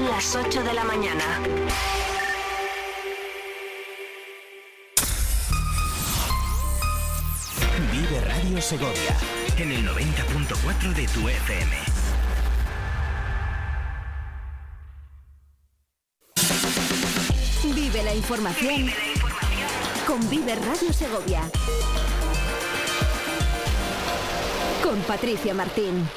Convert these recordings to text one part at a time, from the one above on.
Son las 8 de la mañana. Vive Radio Segovia en el 90.4 de tu FM. Vive la información con Vive Radio Segovia. Con Patricia Martín.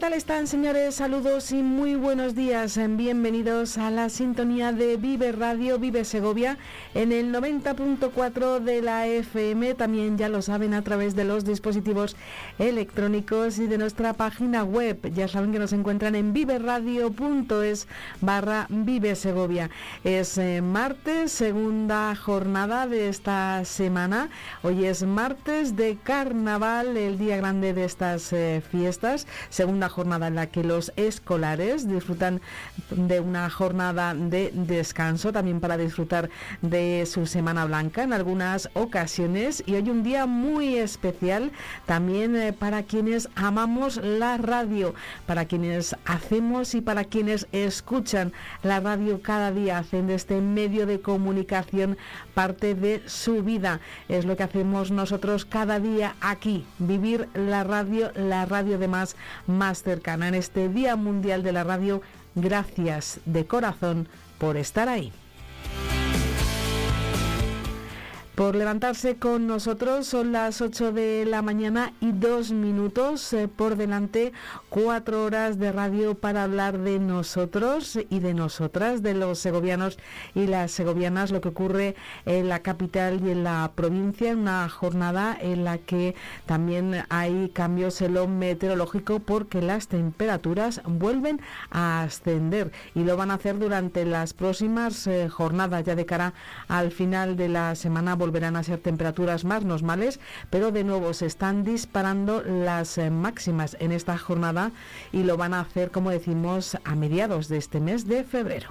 Tal están, señores? Saludos y muy buenos días. Bienvenidos a la sintonía de Vive Radio, Vive Segovia, en el 90.4 de la FM. También ya lo saben a través de los dispositivos electrónicos y de nuestra página web. Ya saben que nos encuentran en viveradio.es barra Vive. Es eh, martes, segunda jornada de esta semana. Hoy es martes de carnaval, el día grande de estas eh, fiestas segunda jornada en la que los escolares disfrutan de una jornada de descanso, también para disfrutar de su Semana Blanca en algunas ocasiones. Y hoy un día muy especial también eh, para quienes amamos la radio, para quienes hacemos y para quienes escuchan la radio cada día, hacen de este medio de comunicación parte de su vida. Es lo que hacemos nosotros cada día aquí, vivir la radio, la radio de más más cercana en este Día Mundial de la Radio. Gracias de corazón por estar ahí por levantarse con nosotros. Son las 8 de la mañana y dos minutos eh, por delante, cuatro horas de radio para hablar de nosotros y de nosotras, de los segovianos y las segovianas, lo que ocurre en la capital y en la provincia, en una jornada en la que también hay cambios en lo meteorológico porque las temperaturas vuelven a ascender y lo van a hacer durante las próximas eh, jornadas, ya de cara al final de la semana volverán a ser temperaturas más normales, pero de nuevo se están disparando las eh, máximas en esta jornada y lo van a hacer, como decimos, a mediados de este mes de febrero.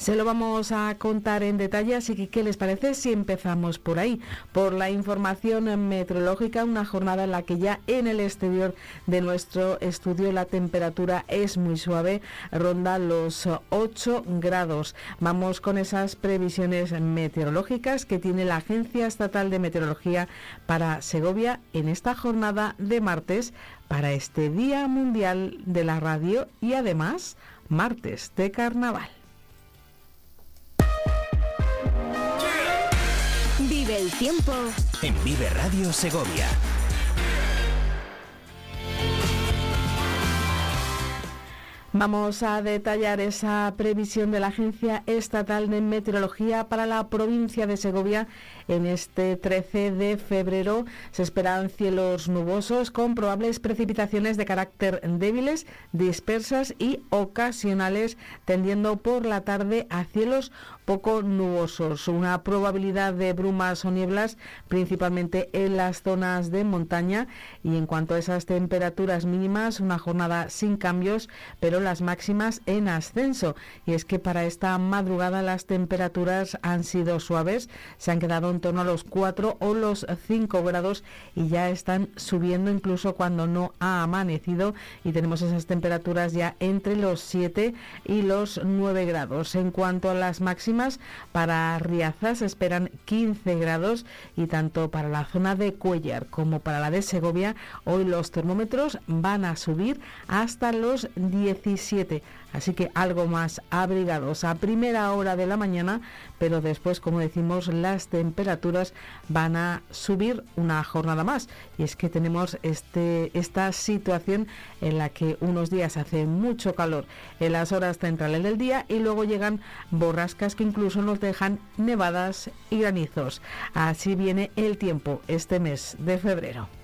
Se lo vamos a contar en detalle, así que ¿qué les parece si empezamos por ahí? Por la información meteorológica, una jornada en la que ya en el exterior de nuestro estudio la temperatura es muy suave, ronda los 8 grados. Vamos con esas previsiones meteorológicas que tiene la Agencia Estatal de Meteorología para Segovia en esta jornada de martes para este Día Mundial de la Radio y además martes de carnaval. El tiempo en Vive Radio Segovia. Vamos a detallar esa previsión de la Agencia Estatal de Meteorología para la provincia de Segovia. En este 13 de febrero se esperan cielos nubosos con probables precipitaciones de carácter débiles, dispersas y ocasionales, tendiendo por la tarde a cielos poco nubosos, una probabilidad de brumas o nieblas principalmente en las zonas de montaña y en cuanto a esas temperaturas mínimas, una jornada sin cambios, pero las máximas en ascenso. Y es que para esta madrugada las temperaturas han sido suaves, se han quedado en torno a los 4 o los 5 grados y ya están subiendo incluso cuando no ha amanecido y tenemos esas temperaturas ya entre los 7 y los 9 grados. En cuanto a las máximas, para Riaza se esperan 15 grados y tanto para la zona de Cuellar como para la de Segovia hoy los termómetros van a subir hasta los 17 así que algo más abrigados a primera hora de la mañana, pero después, como decimos, las temperaturas van a subir una jornada más. Y es que tenemos este, esta situación en la que unos días hace mucho calor en las horas centrales del día y luego llegan borrascas que incluso nos dejan nevadas y granizos. Así viene el tiempo este mes de febrero.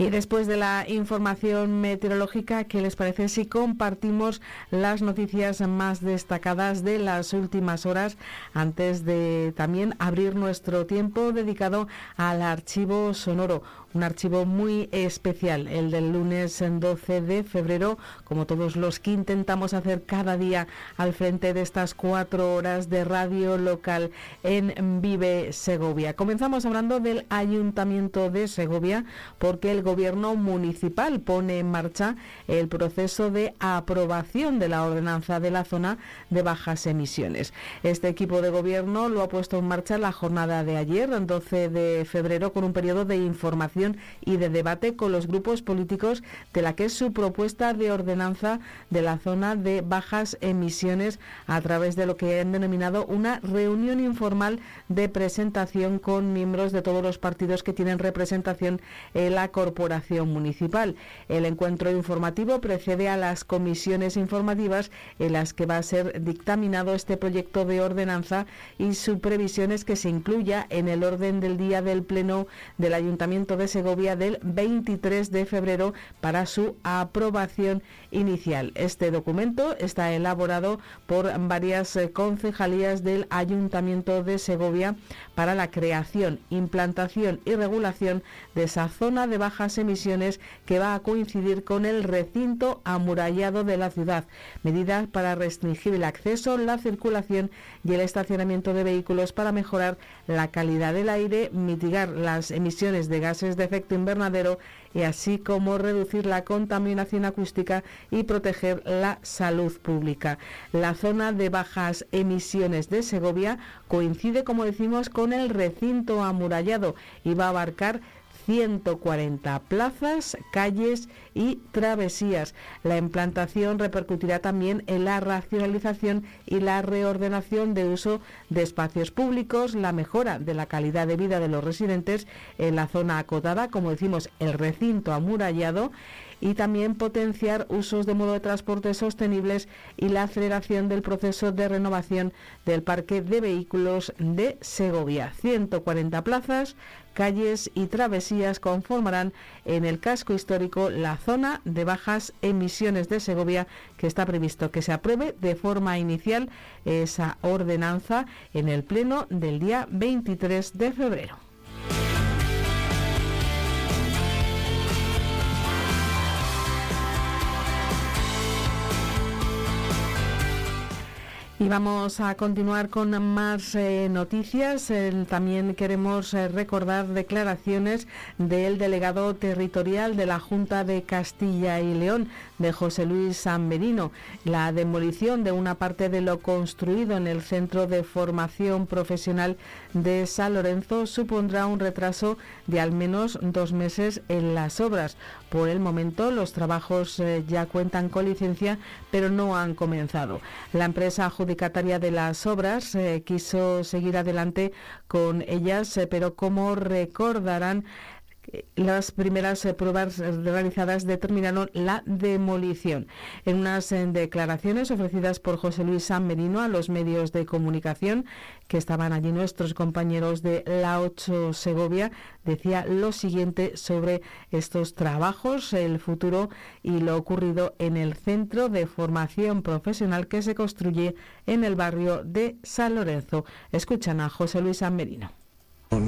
Y después de la información meteorológica, ¿qué les parece si compartimos las noticias más destacadas de las últimas horas antes de también abrir nuestro tiempo dedicado al archivo sonoro? Un archivo muy especial, el del lunes 12 de febrero, como todos los que intentamos hacer cada día al frente de estas cuatro horas de radio local en Vive Segovia. Comenzamos hablando del Ayuntamiento de Segovia, porque el Gobierno municipal pone en marcha el proceso de aprobación de la ordenanza de la zona de bajas emisiones. Este equipo de Gobierno lo ha puesto en marcha la jornada de ayer, 12 de febrero, con un periodo de información y de debate con los grupos políticos de la que es su propuesta de ordenanza de la zona de bajas emisiones a través de lo que han denominado una reunión informal de presentación con miembros de todos los partidos que tienen representación en la corporación municipal. El encuentro informativo precede a las comisiones informativas en las que va a ser dictaminado este proyecto de ordenanza y su previsión es que se incluya en el orden del día del Pleno del Ayuntamiento de Segovia del 23 de febrero para su aprobación inicial. Este documento está elaborado por varias eh, concejalías del Ayuntamiento de Segovia para la creación, implantación y regulación de esa zona de bajas emisiones que va a coincidir con el recinto amurallado de la ciudad. Medidas para restringir el acceso, la circulación y el estacionamiento de vehículos para mejorar la calidad del aire, mitigar las emisiones de gases de efecto invernadero y así como reducir la contaminación acústica y proteger la salud pública. La zona de bajas emisiones de Segovia coincide, como decimos, con el recinto amurallado y va a abarcar 140 plazas, calles y travesías. La implantación repercutirá también en la racionalización y la reordenación de uso de espacios públicos, la mejora de la calidad de vida de los residentes en la zona acotada, como decimos, el recinto amurallado y también potenciar usos de modo de transporte sostenibles y la aceleración del proceso de renovación del parque de vehículos de Segovia. 140 plazas, calles y travesías conformarán en el casco histórico la zona de bajas emisiones de Segovia que está previsto que se apruebe de forma inicial esa ordenanza en el pleno del día 23 de febrero. Y vamos a continuar con más eh, noticias. también queremos eh, recordar declaraciones del delegado territorial de la Junta de Castilla y León, de José Luis San Merino. La demolición de una parte de lo construido en el Centro de Formación Profesional de San Lorenzo supondrá un retraso de al menos dos meses en las obras. Por el momento los trabajos eh, ya cuentan con licencia, pero no han comenzado. La empresa adjudicataria de las obras eh, quiso seguir adelante con ellas, eh, pero como recordarán, las primeras eh, pruebas realizadas determinaron la demolición. En unas eh, declaraciones ofrecidas por José Luis San Merino a los medios de comunicación, que estaban allí nuestros compañeros de la 8 Segovia, decía lo siguiente sobre estos trabajos, el futuro y lo ocurrido en el centro de formación profesional que se construye en el barrio de San Lorenzo. Escuchan a José Luis San Merino.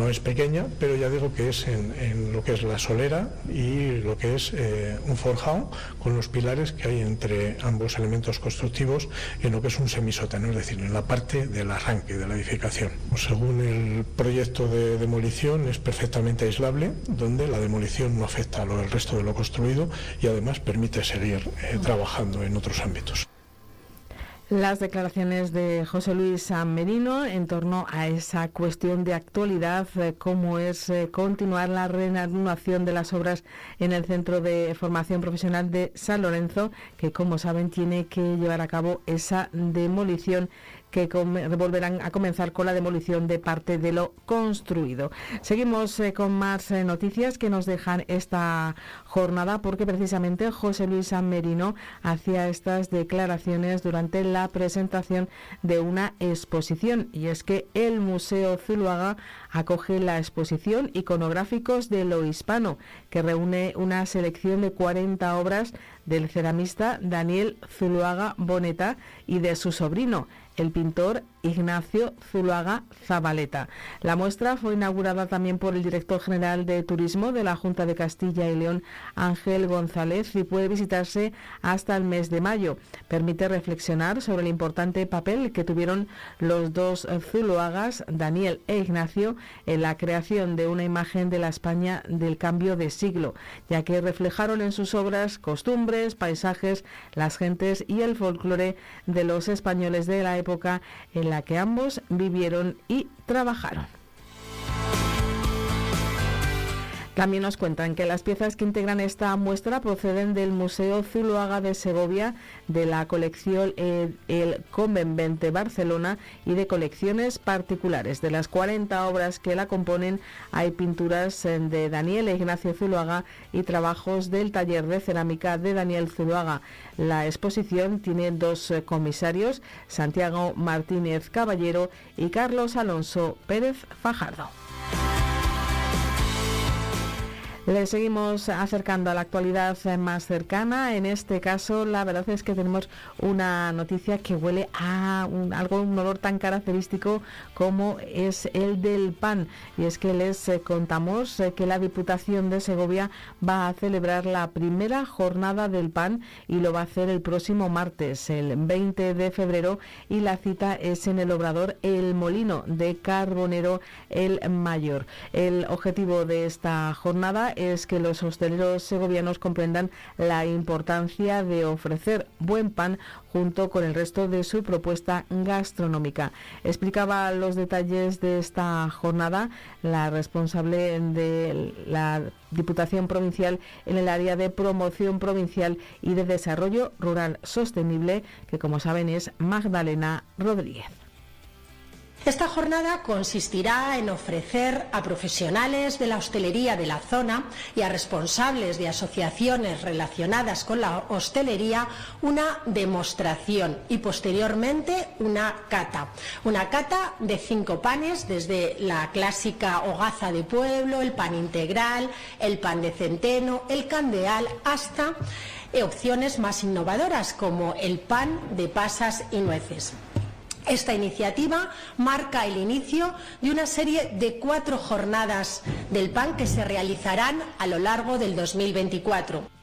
No es pequeña, pero ya digo que es en, lo que es la solera y lo que es eh, un forjado con los pilares que hay entre ambos elementos constructivos en lo que es un semisótano, es decir, en la parte del arranque de la edificación. Según el proyecto de demolición es perfectamente aislable, donde la demolición no afecta al resto de lo construido y además permite seguir eh, trabajando en otros ámbitos las declaraciones de José Luis San Merino en torno a esa cuestión de actualidad, eh, cómo es eh, continuar la reanudación de las obras en el Centro de Formación Profesional de San Lorenzo, que como saben tiene que llevar a cabo esa demolición que volverán a comenzar con la demolición de parte de lo construido. Seguimos eh, con más eh, noticias que nos dejan esta jornada porque precisamente José Luis Merino hacía estas declaraciones durante la presentación de una exposición y es que el Museo Zuluaga acoge la exposición Iconográficos de lo Hispano que reúne una selección de 40 obras del ceramista Daniel Zuluaga Boneta y de su sobrino, el pintor Ignacio Zuluaga Zabaleta. La muestra fue inaugurada también por el director general de Turismo de la Junta de Castilla y León, Ángel González, y puede visitarse hasta el mes de mayo. Permite reflexionar sobre el importante papel que tuvieron los dos Zuluagas, Daniel e Ignacio, en la creación de una imagen de la España del cambio de siglo, ya que reflejaron en sus obras costumbres, paisajes, las gentes y el folclore de los españoles de la época en la que ambos vivieron y trabajaron. También nos cuentan que las piezas que integran esta muestra proceden del Museo Zuloaga de Segovia, de la colección El, el Convent Barcelona y de colecciones particulares. De las 40 obras que la componen hay pinturas eh, de Daniel Ignacio Zuloaga y trabajos del taller de cerámica de Daniel Zuloaga. La exposición tiene dos eh, comisarios, Santiago Martínez Caballero y Carlos Alonso Pérez Fajardo. Le seguimos acercando a la actualidad más cercana. En este caso, la verdad es que tenemos una noticia que huele a un, algo, un olor tan característico como es el del pan. Y es que les eh, contamos eh, que la Diputación de Segovia va a celebrar la primera jornada del pan y lo va a hacer el próximo martes, el 20 de febrero. Y la cita es en el obrador El Molino de Carbonero el Mayor. El objetivo de esta jornada es que los hosteleros segovianos comprendan la importancia de ofrecer buen pan junto con el resto de su propuesta gastronómica. Explicaba los detalles de esta jornada la responsable de la Diputación Provincial en el área de promoción provincial y de desarrollo rural sostenible, que como saben es Magdalena Rodríguez. Esta jornada consistirá en ofrecer a profesionales de la hostelería de la zona y a responsables de asociaciones relacionadas con la hostelería una demostración y posteriormente una cata. Una cata de cinco panes, desde la clásica hogaza de pueblo, el pan integral, el pan de centeno, el candeal, hasta opciones más innovadoras como el pan de pasas y nueces. Esta iniciativa marca el inicio de una serie de cuatro jornadas del PAN que se realizarán a lo largo del 2024.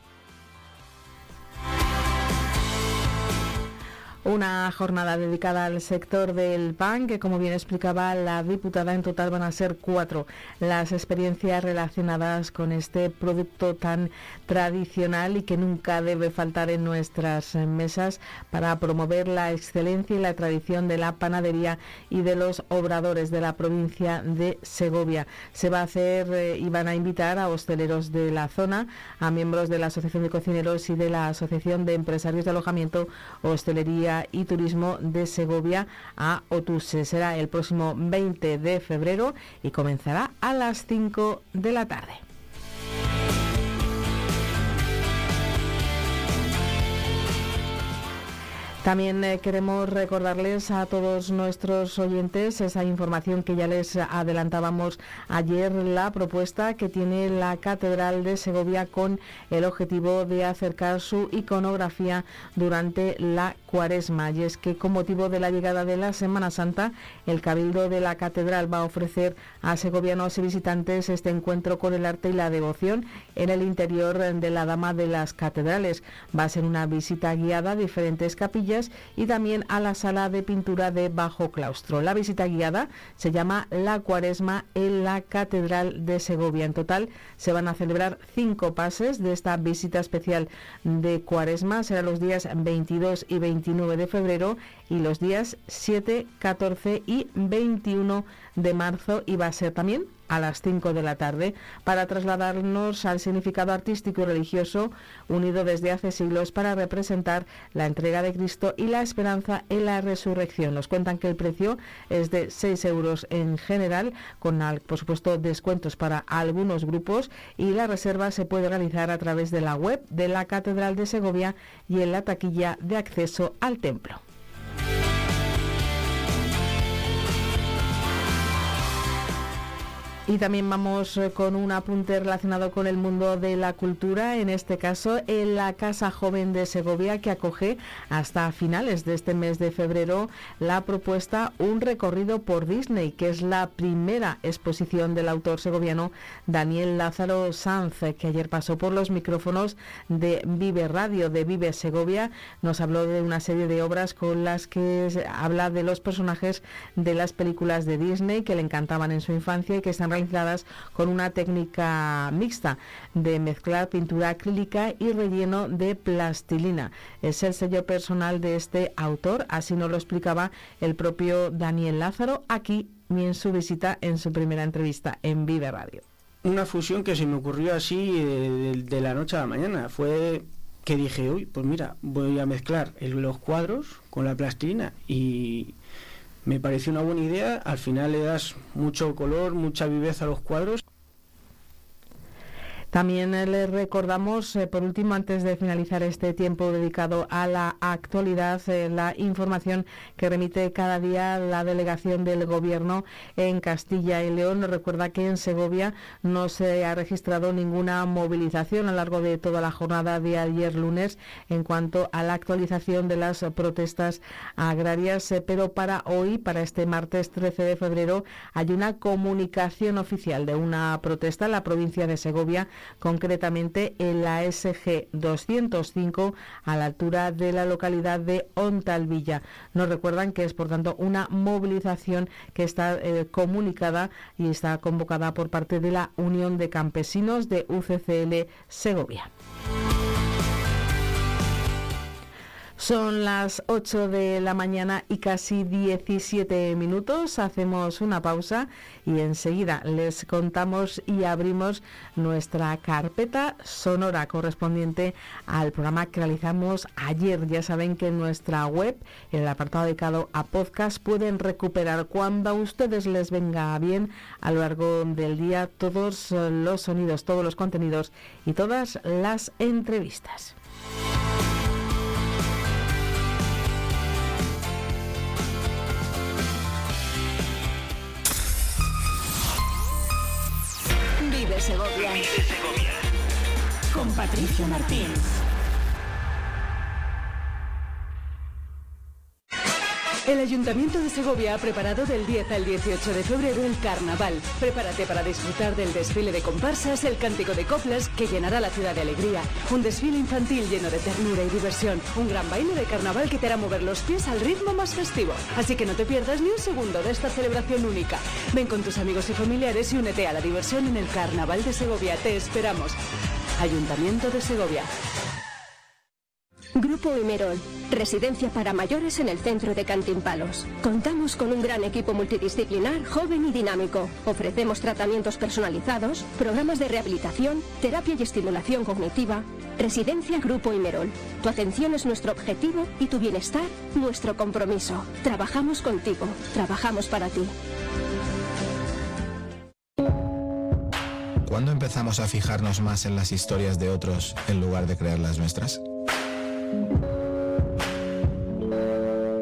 Una jornada dedicada al sector del pan, que como bien explicaba la diputada, en total van a ser cuatro las experiencias relacionadas con este producto tan tradicional y que nunca debe faltar en nuestras mesas para promover la excelencia y la tradición de la panadería y de los obradores de la provincia de Segovia. Se va a hacer eh, y van a invitar a hosteleros de la zona, a miembros de la Asociación de Cocineros y de la Asociación de Empresarios de Alojamiento, Hostelería y Turismo de Segovia a Otuse. Será el próximo 20 de febrero y comenzará a las 5 de la tarde. También eh, queremos recordarles a todos nuestros oyentes esa información que ya les adelantábamos ayer, la propuesta que tiene la Catedral de Segovia con el objetivo de acercar su iconografía durante la cuaresma. Y es que con motivo de la llegada de la Semana Santa, el Cabildo de la Catedral va a ofrecer a segovianos y visitantes este encuentro con el arte y la devoción en el interior de la Dama de las Catedrales. Va a ser una visita guiada a diferentes capillas y también a la sala de pintura de Bajo Claustro. La visita guiada se llama La Cuaresma en la Catedral de Segovia. En total se van a celebrar cinco pases de esta visita especial de Cuaresma. Será los días 22 y 29 de febrero y los días 7, 14 y 21 de marzo y va a ser también a las 5 de la tarde para trasladarnos al significado artístico y religioso unido desde hace siglos para representar la entrega de Cristo y la esperanza en la resurrección. Nos cuentan que el precio es de 6 euros en general, con por supuesto descuentos para algunos grupos y la reserva se puede realizar a través de la web de la Catedral de Segovia y en la taquilla de acceso al templo. Y también vamos eh, con un apunte relacionado con el mundo de la cultura, en este caso en la Casa Joven de Segovia, que acoge hasta finales de este mes de febrero la propuesta Un recorrido por Disney, que es la primera exposición del autor segoviano Daniel Lázaro Sanz, que ayer pasó por los micrófonos de Vive Radio, de Vive Segovia. Nos habló de una serie de obras con las que habla de los personajes de las películas de Disney que le encantaban en su infancia y que están con una técnica mixta de mezclar pintura acrílica y relleno de plastilina. Es el sello personal de este autor, así nos lo explicaba el propio Daniel Lázaro aquí en su visita en su primera entrevista en Vive Radio. Una fusión que se me ocurrió así eh, de, de la noche a la mañana. Fue que dije, uy, pues mira, voy a mezclar los cuadros con la plastilina y me pareció una buena idea, al final le das mucho color, mucha viveza a los cuadros también eh, les recordamos, eh, por último, antes de finalizar este tiempo dedicado a la actualidad, eh, la información que remite cada día la delegación del Gobierno en Castilla y León. Nos recuerda que en Segovia no se ha registrado ninguna movilización a lo largo de toda la jornada de ayer lunes en cuanto a la actualización de las protestas agrarias, pero para hoy, para este martes 13 de febrero, hay una comunicación oficial de una protesta en la provincia de Segovia concretamente en la SG 205 a la altura de la localidad de Ontalvilla. Nos recuerdan que es, por tanto, una movilización que está eh, comunicada y está convocada por parte de la Unión de Campesinos de UCCL Segovia. Son las 8 de la mañana y casi 17 minutos. Hacemos una pausa y enseguida les contamos y abrimos nuestra carpeta sonora correspondiente al programa que realizamos ayer. Ya saben que en nuestra web, en el apartado dedicado a podcast, pueden recuperar cuando a ustedes les venga bien a lo largo del día todos los sonidos, todos los contenidos y todas las entrevistas. Segovia. Con Patricia Martín. El Ayuntamiento de Segovia ha preparado del 10 al 18 de febrero el carnaval. Prepárate para disfrutar del desfile de comparsas, el cántico de coplas que llenará la ciudad de alegría, un desfile infantil lleno de ternura y diversión, un gran baile de carnaval que te hará mover los pies al ritmo más festivo. Así que no te pierdas ni un segundo de esta celebración única. Ven con tus amigos y familiares y únete a la diversión en el Carnaval de Segovia. Te esperamos. Ayuntamiento de Segovia. Grupo Imerol, residencia para mayores en el centro de Cantimpalos. Contamos con un gran equipo multidisciplinar, joven y dinámico. Ofrecemos tratamientos personalizados, programas de rehabilitación, terapia y estimulación cognitiva. Residencia Grupo Imerol. Tu atención es nuestro objetivo y tu bienestar nuestro compromiso. Trabajamos contigo, trabajamos para ti. ¿Cuándo empezamos a fijarnos más en las historias de otros en lugar de crear las nuestras?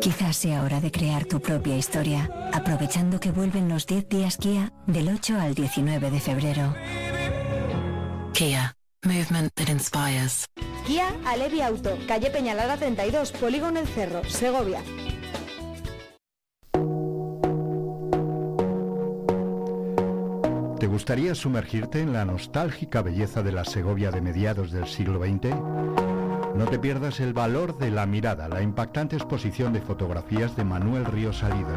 Quizás sea hora de crear tu propia historia, aprovechando que vuelven los 10 días Kia del 8 al 19 de febrero. Kia, movement that inspires. Kia Alevi Auto, calle Peñalada 32, Polígono El Cerro, Segovia. ¿Te gustaría sumergirte en la nostálgica belleza de la Segovia de mediados del siglo XX? No te pierdas el valor de la mirada, la impactante exposición de fotografías de Manuel Río Salido.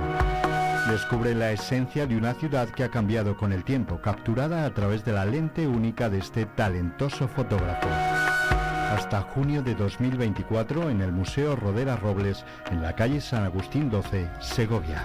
Descubre la esencia de una ciudad que ha cambiado con el tiempo, capturada a través de la lente única de este talentoso fotógrafo. Hasta junio de 2024 en el Museo Rodera Robles, en la calle San Agustín 12, Segovia.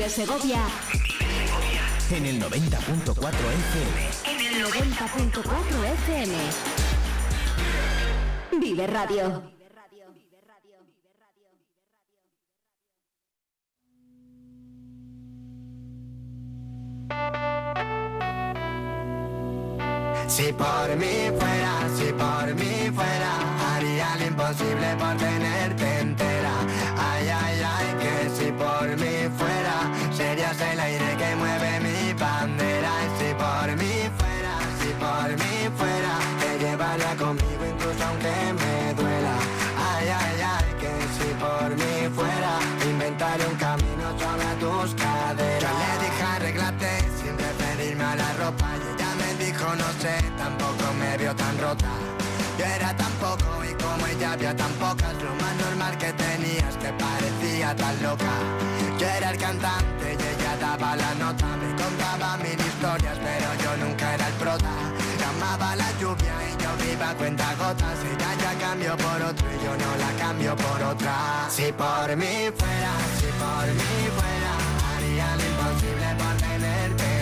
Vive Segovia. En el 90.4 FM. En el 90.4 FM. Vive Radio. Si por mí fuera, si por mí fuera, haría lo imposible por tenerte entera. Yo era tan poco y como ella había tan pocas, lo más normal que tenías que parecía tan loca. Yo era el cantante y ella daba la nota, me contaba mil historias, pero yo nunca era el prota. Llamaba la lluvia y yo viva cuenta gotas, ella ya cambió por otro y yo no la cambio por otra. Si por mí fuera, si por mí fuera, haría lo imposible por tenerte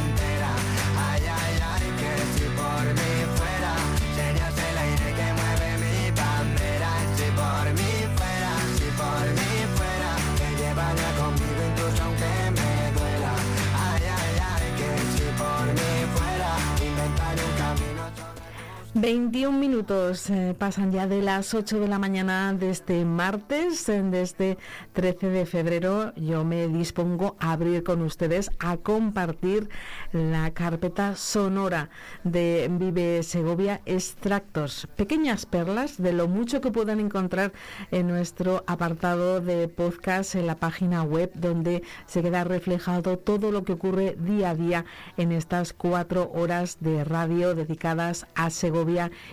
21 minutos eh, pasan ya de las 8 de la mañana de este martes, de este 13 de febrero. Yo me dispongo a abrir con ustedes, a compartir la carpeta sonora de Vive Segovia, extractos, pequeñas perlas de lo mucho que puedan encontrar en nuestro apartado de podcast en la página web, donde se queda reflejado todo lo que ocurre día a día en estas cuatro horas de radio dedicadas a Segovia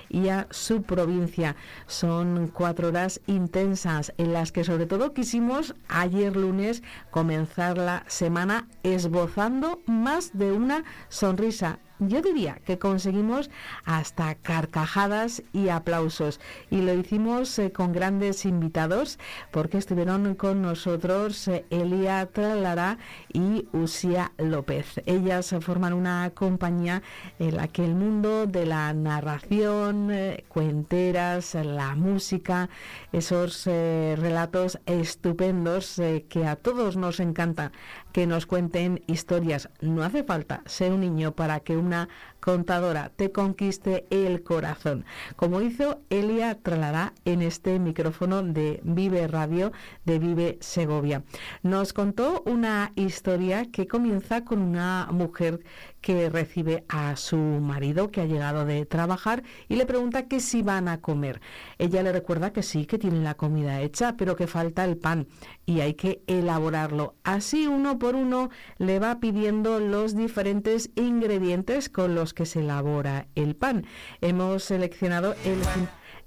y a su provincia. Son cuatro horas intensas en las que sobre todo quisimos ayer lunes comenzar la semana esbozando más de una sonrisa yo diría que conseguimos hasta carcajadas y aplausos. Y lo hicimos eh, con grandes invitados porque estuvieron con nosotros eh, Elia Tralara y Usia López. Ellas forman una compañía en la que el mundo de la narración, eh, cuenteras, la música, esos relatos estupendos que a todos nos encanta que nos cuenten historias. No hace falta ser un niño para que una contadora te conquiste el corazón, como hizo Elia Tralará en este micrófono de Vive Radio de Vive Segovia. Nos contó una historia que comienza con una mujer que recibe a su marido que ha llegado de trabajar y le pregunta que si van a comer. Ella le recuerda que sí, que tiene la comida hecha, pero que falta el pan y hay que elaborarlo. Así uno por uno le va pidiendo los diferentes ingredientes con los que se elabora el pan. Hemos seleccionado el,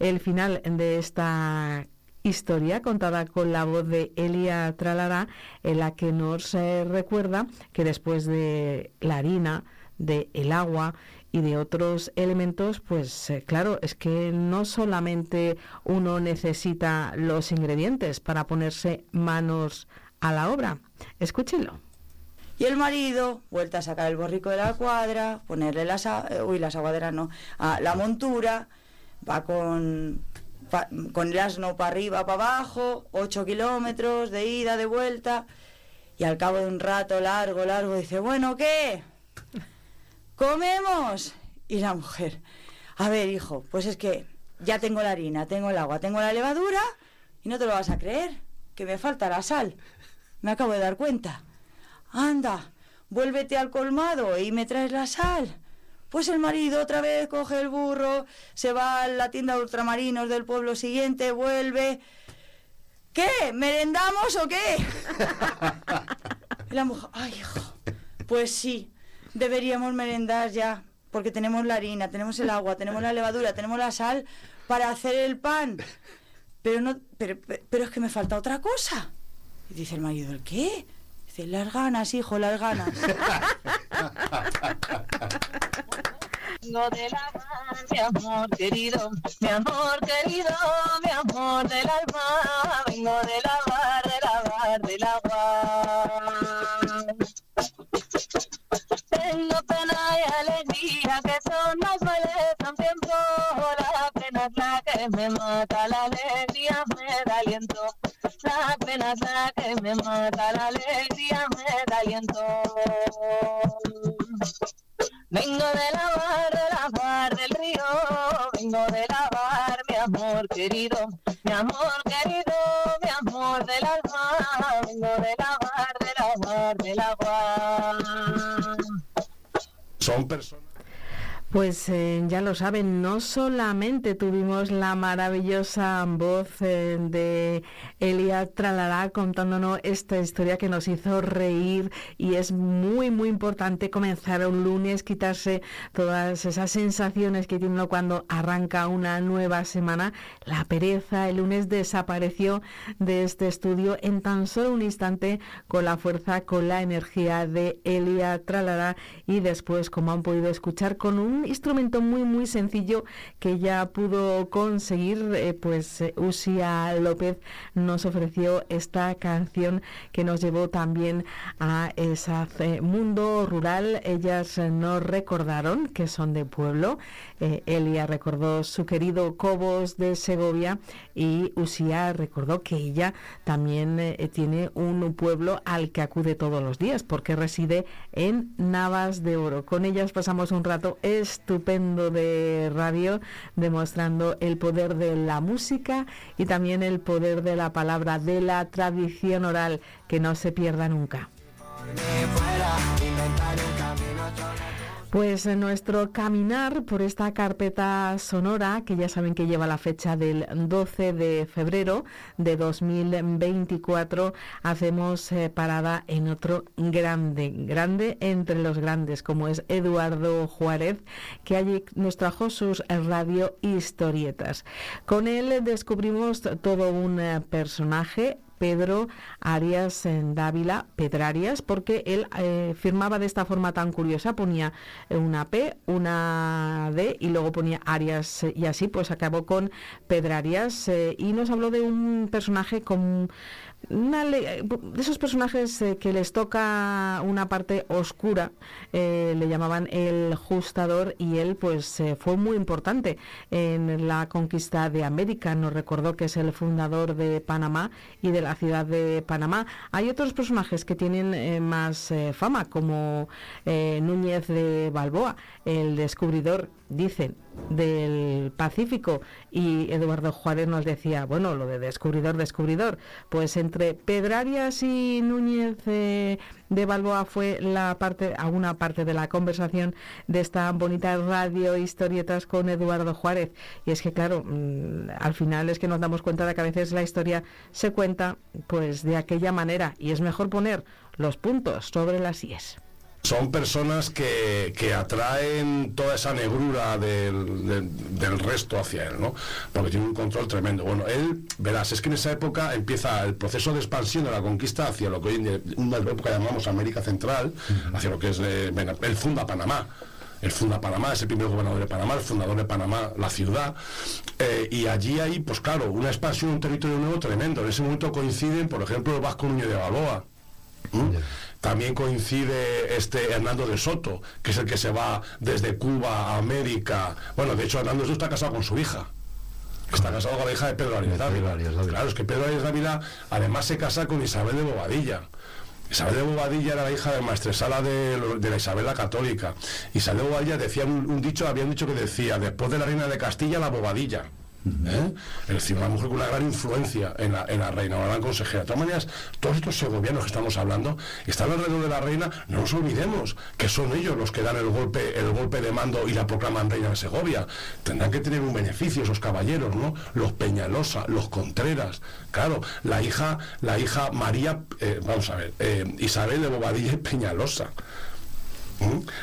el final de esta historia contada con la voz de Elia Tralará, en la que nos eh, recuerda que después de la harina, de el agua y de otros elementos, pues eh, claro, es que no solamente uno necesita los ingredientes para ponerse manos a la obra. Escúchenlo. Y el marido, vuelta a sacar el borrico de la cuadra, ponerle las, eh, uy, las aguaderas no, a la montura, va con con el asno para arriba, para abajo, ocho kilómetros de ida, de vuelta, y al cabo de un rato largo, largo, dice, bueno, ¿qué? ¿Comemos? Y la mujer, a ver, hijo, pues es que ya tengo la harina, tengo el agua, tengo la levadura, y no te lo vas a creer, que me falta la sal. Me acabo de dar cuenta. Anda, vuélvete al colmado y me traes la sal. Pues el marido otra vez coge el burro, se va a la tienda de ultramarinos del pueblo siguiente, vuelve. ¿Qué? ¿Merendamos o qué? Y la mujer, ay, hijo, pues sí, deberíamos merendar ya, porque tenemos la harina, tenemos el agua, tenemos la levadura, tenemos la sal para hacer el pan. Pero no, pero, pero es que me falta otra cosa. Y dice el marido, ¿el qué? Dice, las ganas, hijo, las ganas. Vengo de la mar, mi amor querido, mi amor querido, mi amor del alma. Vengo de la mar, de la mar, del agua. Tengo pena y alegría que son a un tiempo. La pena es la que me mata, la alegría me da aliento. La pena es la que me mata, la alegría me da aliento. Vengo de la mar, de la mar del río, vengo de la mar, mi amor querido, mi amor querido, mi amor del alma, vengo de la mar, de la mar del agua. Son personas. Pues eh, ya lo saben, no solamente tuvimos la maravillosa voz eh, de Elia Tralará contándonos esta historia que nos hizo reír y es muy muy importante comenzar un lunes, quitarse todas esas sensaciones que tiene uno cuando arranca una nueva semana. La pereza el lunes desapareció de este estudio en tan solo un instante con la fuerza, con la energía de Elia Tralará y después, como han podido escuchar, con un instrumento muy muy sencillo que ya pudo conseguir, eh, pues eh, Usia López nos ofreció esta canción que nos llevó también a ese mundo rural. Ellas eh, nos recordaron que son de pueblo. Elia recordó su querido Cobos de Segovia y Usia recordó que ella también tiene un pueblo al que acude todos los días porque reside en Navas de Oro. Con ellas pasamos un rato estupendo de radio demostrando el poder de la música y también el poder de la palabra, de la tradición oral, que no se pierda nunca. Pues nuestro caminar por esta carpeta sonora, que ya saben que lleva la fecha del 12 de febrero de 2024, hacemos eh, parada en otro grande, grande entre los grandes, como es Eduardo Juárez, que allí nos trajo sus radio historietas. Con él descubrimos todo un eh, personaje, Pedro Arias en Dávila, Pedrarias, porque él eh, firmaba de esta forma tan curiosa, ponía una P, una D y luego ponía Arias y así pues acabó con Pedrarias eh, y nos habló de un personaje con de esos personajes eh, que les toca una parte oscura, eh, le llamaban el justador y él pues eh, fue muy importante en la conquista de América, nos recordó que es el fundador de Panamá y de la ciudad de Panamá. Hay otros personajes que tienen más fama como Núñez de Balboa, el descubridor dicen, del Pacífico. Y Eduardo Juárez nos decía, bueno, lo de descubridor, descubridor, pues entre Pedrarias y Núñez de Balboa fue la parte, alguna parte de la conversación de esta bonita radio historietas con Eduardo Juárez. Y es que, claro, mm, al final es que nos damos cuenta de que a veces la historia se cuenta pues de aquella manera. Y es mejor poner los puntos sobre las IES son personas que, atraen toda esa negrura del, resto hacia él, ¿no? Porque tiene un control tremendo. Bueno, él, verás, es que en esa época empieza el proceso de expansión de la conquista hacia lo que hoy en una época llamamos América Central, hacia lo que es, eh, él funda Panamá. Él funda Panamá, es el primer gobernador de Panamá, el fundador de Panamá, la ciudad. Eh, y allí hay, pues claro, una expansión, un territorio nuevo tremendo. En ese momento coinciden, por ejemplo, el Vasco Núñez de Balboa. También coincide este Hernando de Soto, que es el que se va desde Cuba a América. Bueno, de hecho, Hernando de Soto está casado con su hija. Está casado con la hija de Pedro Arias Dávila. Claro, es que Pedro Arias Dávila además se casa con Isabel de Bobadilla. Isabel de Bobadilla era la hija de maestresala de, de la Isabel la Católica. Isabel de Bobadilla decía un, dicho, habían dicho que decía, después de la reina de Castilla, la Bobadilla. ¿Eh? Es decir, una mujer con una gran influencia en la, en la reina, una gran consejera. De todas maneras, todos estos segovianos que estamos hablando están alrededor de la reina, no nos olvidemos que son ellos los que dan el golpe, el golpe de mando y la proclaman reina de Segovia. Tendrán que tener un beneficio esos caballeros, ¿no? Los Peñalosa, los Contreras, claro, la hija, la hija María, eh, vamos a ver, eh, Isabel de Bobadilla y Peñalosa.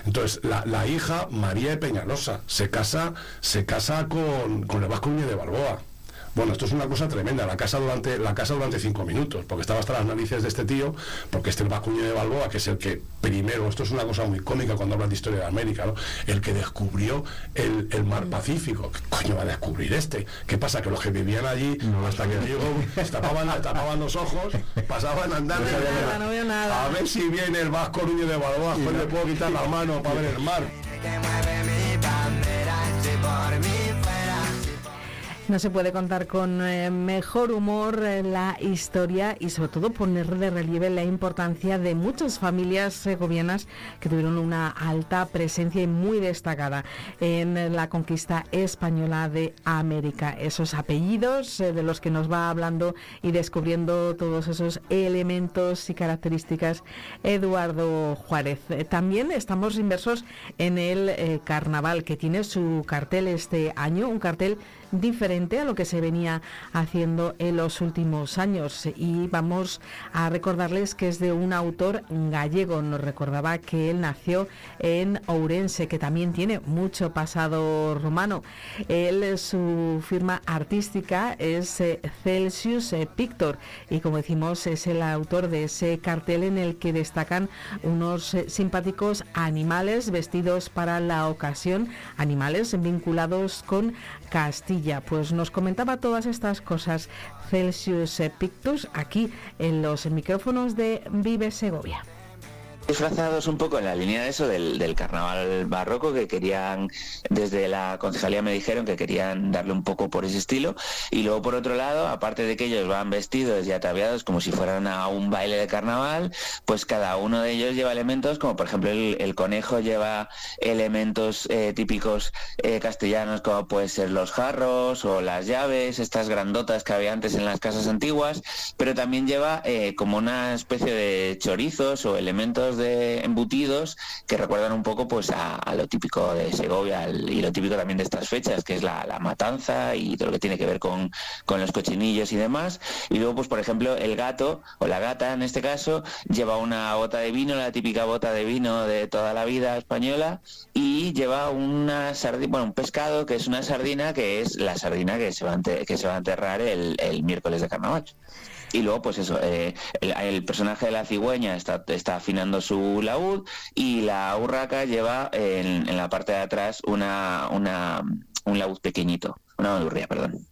Entonces, la, hija María de Peñalosa se casa, se casa con, con el de Balboa. Bueno, esto es una cosa tremenda. La casa durante, la casa durante cinco minutos, porque estaba hasta las narices de este tío, porque este el Vascuño de Balboa, que es el que primero, esto es una cosa muy cómica cuando hablan de historia de América, ¿no? El que descubrió el, mar Pacífico. ¿Qué coño va a descubrir este? ¿Qué pasa? Que los que vivían allí, hasta que llegó, tapaban, tapaban los ojos, pasaban andando. A ver si viene el Vasco Núñez de Balboa, pues le puedo quitar la mano para ver el mar. No se puede contar con eh, mejor humor eh, la historia y sobre todo poner de relieve la importancia de muchas familias segovianas que tuvieron una alta presencia y muy destacada en la conquista española de América. Esos apellidos eh, de los que nos va hablando y descubriendo todos esos elementos y características Eduardo Juárez. También estamos inversos en el carnaval que tiene su cartel este año, un cartel diferente a lo que se venía haciendo en los últimos años. Y vamos a recordarles que es de un autor gallego. Nos recordaba que él nació en Ourense, que también tiene mucho pasado romano. Él, su firma artística es eh, Celsius eh, Pictor y como decimos es el autor de ese cartel en el que destacan unos eh, simpáticos animales vestidos para la ocasión, animales vinculados con Castilla. Pues nos comentaba todas estas cosas Celsius Pictus aquí en los micrófonos de Vive Segovia disfrazados un poco en la línea de eso del, carnaval barroco que querían desde la concejalía me dijeron que querían darle un poco por ese estilo. Y luego por otro lado aparte de que ellos van vestidos y ataviados como si fueran a un baile de carnaval pues cada uno de ellos lleva elementos como por ejemplo el, conejo lleva elementos eh, típicos eh, castellanos como pueden ser los jarros o las llaves estas grandotas que había antes en las casas antiguas pero también lleva eh, como una especie de chorizos o elementos de embutidos que recuerdan un poco pues a, lo típico de Segovia y lo típico también de estas fechas, que es la, matanza y todo lo que tiene que ver con, con, los cochinillos y demás. Y luego, pues por ejemplo, el gato o la gata en este caso lleva una bota de vino, la típica bota de vino de toda la vida española, y lleva una sardina, bueno, un pescado que es una sardina que es la sardina que se va a, enterrar el miércoles de carnaval. Y luego, pues eso, eh, el, personaje de la cigüeña está, está afinando su laúd y la urraca lleva en, en la parte de atrás una, una, un laúd pequeñito, una bandurria, perdón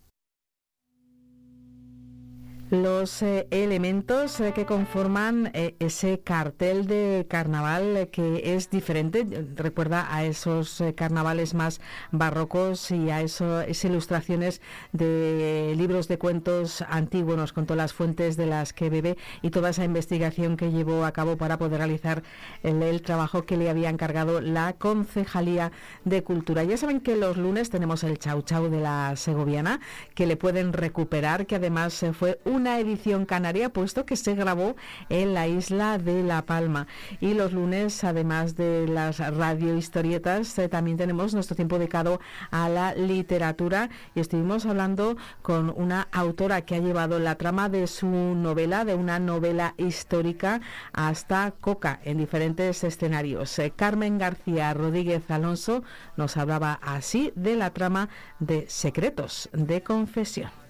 los eh, elementos eh, que conforman eh, ese cartel de carnaval que es diferente, recuerda a esos carnavales más barrocos y a eso, esas ilustraciones de libros de cuentos antiguos, nos contó las fuentes de las que bebe y toda esa investigación que llevó a cabo para poder realizar el, el trabajo que le había encargado la Concejalía de Cultura. Ya saben que los lunes tenemos el chau chau de la Segoviana, que le pueden recuperar, que además fue un una edición canaria, puesto que se grabó en la isla de La Palma. Y los lunes, además de las radio historietas, eh, también tenemos nuestro tiempo dedicado a la literatura y estuvimos hablando con una autora que ha llevado la trama de su novela, de una novela histórica, hasta Coca en diferentes escenarios. Eh, Carmen García Rodríguez Alonso nos hablaba así de la trama de Secretos de Confesión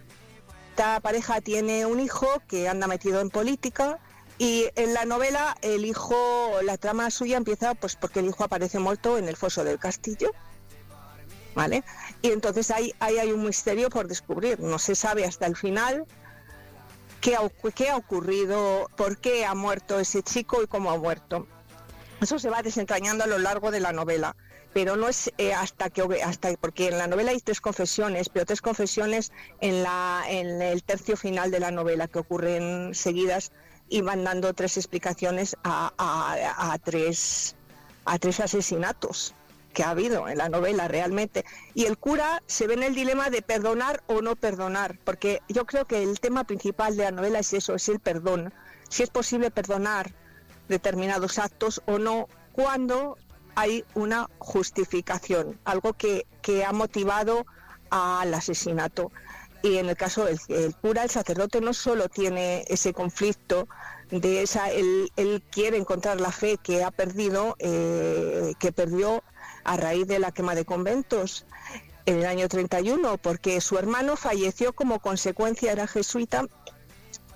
esta pareja tiene un hijo que anda metido en política y en la novela el hijo, la trama suya empieza pues porque el hijo aparece muerto en el foso del castillo. ¿Vale? Y entonces ahí, hay un misterio por descubrir. No se sabe hasta el final qué qué ha ocurrido, por qué ha muerto ese chico y cómo ha muerto. Eso se va desentrañando a lo largo de la novela pero no es eh, hasta que hasta porque en la novela hay tres confesiones, pero tres confesiones en la en el tercio final de la novela que ocurren seguidas y van dando tres explicaciones a, a, tres a tres asesinatos. que ha habido en la novela realmente. Y el cura se ve en el dilema de perdonar o no perdonar, porque yo creo que el tema principal de la novela es eso, es el perdón. Si es posible perdonar determinados actos o no cuando hay una justificación, algo que, que ha motivado al asesinato. Y en el caso del el cura, el sacerdote no solo tiene ese conflicto de esa, él, él quiere encontrar la fe que ha perdido, eh, que perdió a raíz de la quema de conventos en el año 31, porque su hermano falleció como consecuencia, era jesuita,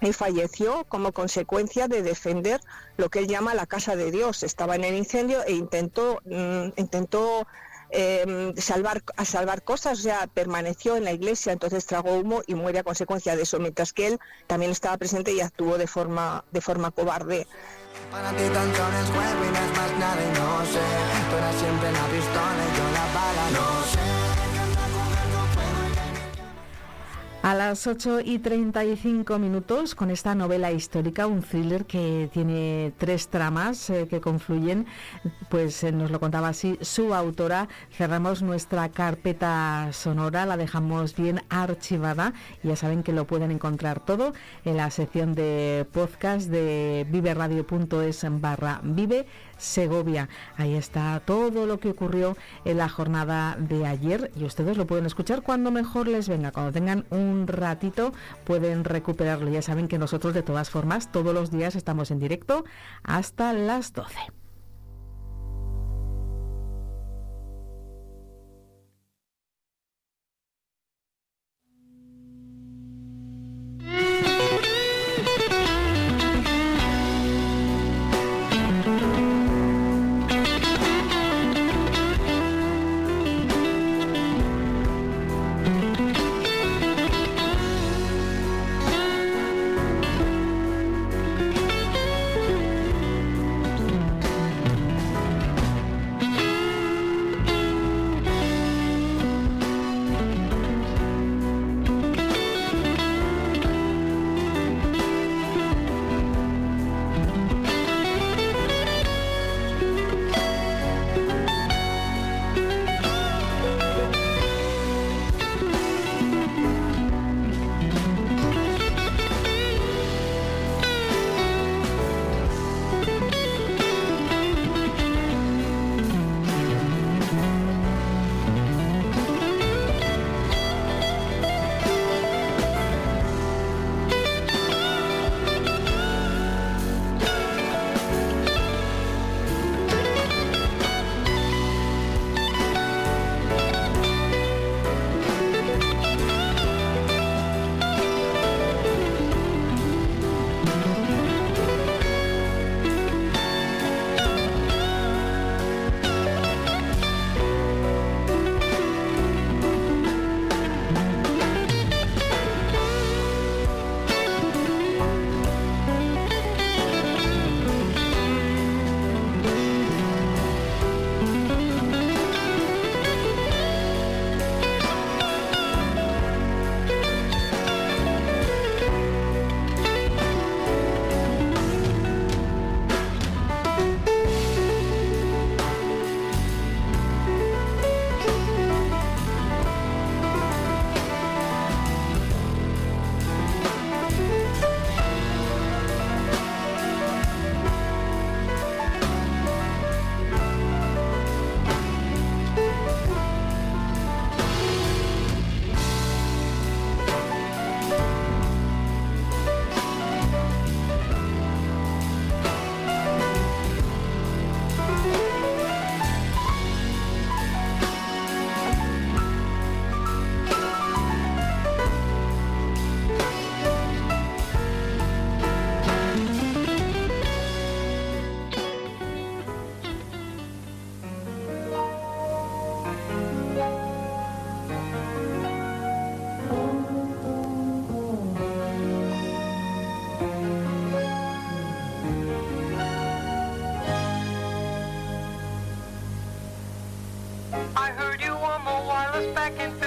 y falleció como consecuencia de defender lo que él llama la casa de Dios. Estaba en el incendio e intentó, mm, intentó eh, salvar, a salvar cosas, o sea, permaneció en la iglesia, entonces tragó humo y muere a consecuencia de eso, mientras que él también estaba presente y actuó de forma, de forma cobarde. Para ti tan solo es no es más nada y no sé Tú siempre la pistola y yo la no A las 8 y 35 minutos, con esta novela histórica, un thriller que tiene tres tramas eh, que confluyen, pues eh, nos lo contaba así su autora. Cerramos nuestra carpeta sonora, la dejamos bien archivada. Ya saben que lo pueden encontrar todo en la sección de podcast de viveradio.es barra vive Segovia. Ahí está todo lo que ocurrió en la jornada de ayer y ustedes lo pueden escuchar cuando mejor les venga. Cuando tengan un ratito pueden recuperarlo. Ya saben que nosotros de todas formas todos los días estamos en directo hasta las 12. us back into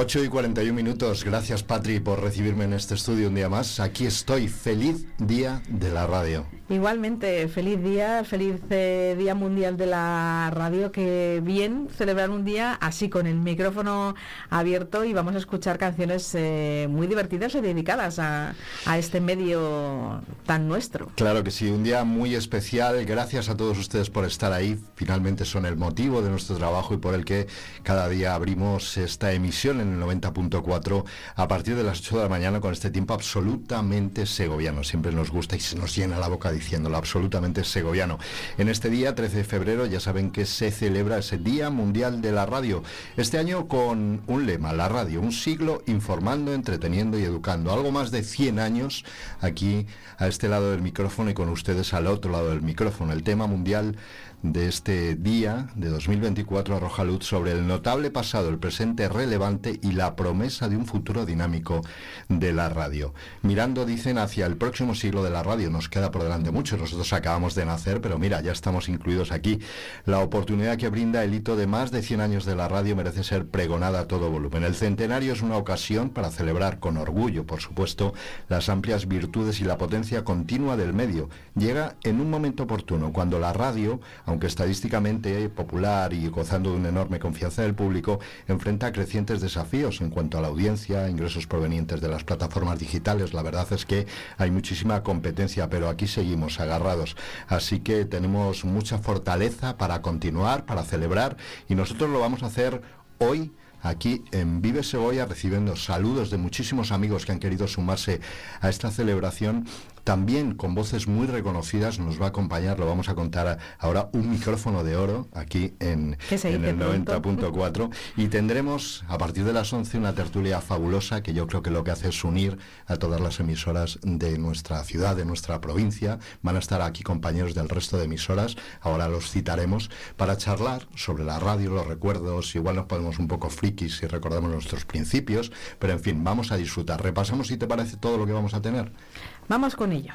8 y 41 minutos. Gracias, Patri, por recibirme en este estudio un día más. Aquí estoy. Feliz día de la radio. Igualmente, feliz día, feliz eh, Día Mundial de la Radio, que bien celebrar un día así con el micrófono abierto y vamos a escuchar canciones eh, muy divertidas y dedicadas a, a, este medio tan nuestro. Claro que sí, un día muy especial, gracias a todos ustedes por estar ahí, finalmente son el motivo de nuestro trabajo y por el que cada día abrimos esta emisión en el 90.4 a partir de las 8 de la mañana con este tiempo absolutamente segoviano, siempre nos gusta y se nos llena la boca diciéndolo, absolutamente segoviano. En este día, 13 de febrero, ya saben que se celebra ese Día Mundial de la Radio. Este año con un lema, la radio, un siglo informando, entreteniendo y educando. Algo más de 100 años aquí a este lado del micrófono y con ustedes al otro lado del micrófono. El tema mundial de este día de 2024 arroja luz sobre el notable pasado, el presente relevante y la promesa de un futuro dinámico de la radio. Mirando, dicen, hacia el próximo siglo de la radio, nos queda por delante mucho, nosotros acabamos de nacer, pero mira, ya estamos incluidos aquí. La oportunidad que brinda el hito de más de 100 años de la radio merece ser pregonada a todo volumen. El centenario es una ocasión para celebrar con orgullo, por supuesto, las amplias virtudes y la potencia continua del medio. Llega en un momento oportuno, cuando la radio, aunque estadísticamente popular y gozando de una enorme confianza del público, enfrenta crecientes desafíos en cuanto a la audiencia, ingresos provenientes de las plataformas digitales. La verdad es que hay muchísima competencia, pero aquí seguimos agarrados. Así que tenemos mucha fortaleza para continuar, para celebrar, y nosotros lo vamos a hacer hoy aquí en Vive Segovia recibiendo saludos de muchísimos amigos que han querido sumarse a esta celebración también con voces muy reconocidas nos va a acompañar, lo vamos a contar ahora, un micrófono de oro aquí en, en el 90.4 y tendremos a partir de las 11 una tertulia fabulosa que yo creo que lo que hace es unir a todas las emisoras de nuestra ciudad, de nuestra provincia. Van a estar aquí compañeros del resto de emisoras, ahora los citaremos, para charlar sobre la radio, los recuerdos, igual nos ponemos un poco frikis si recordamos nuestros principios, pero en fin, vamos a disfrutar. Repasamos si te parece todo lo que vamos a tener. Vamos con ello.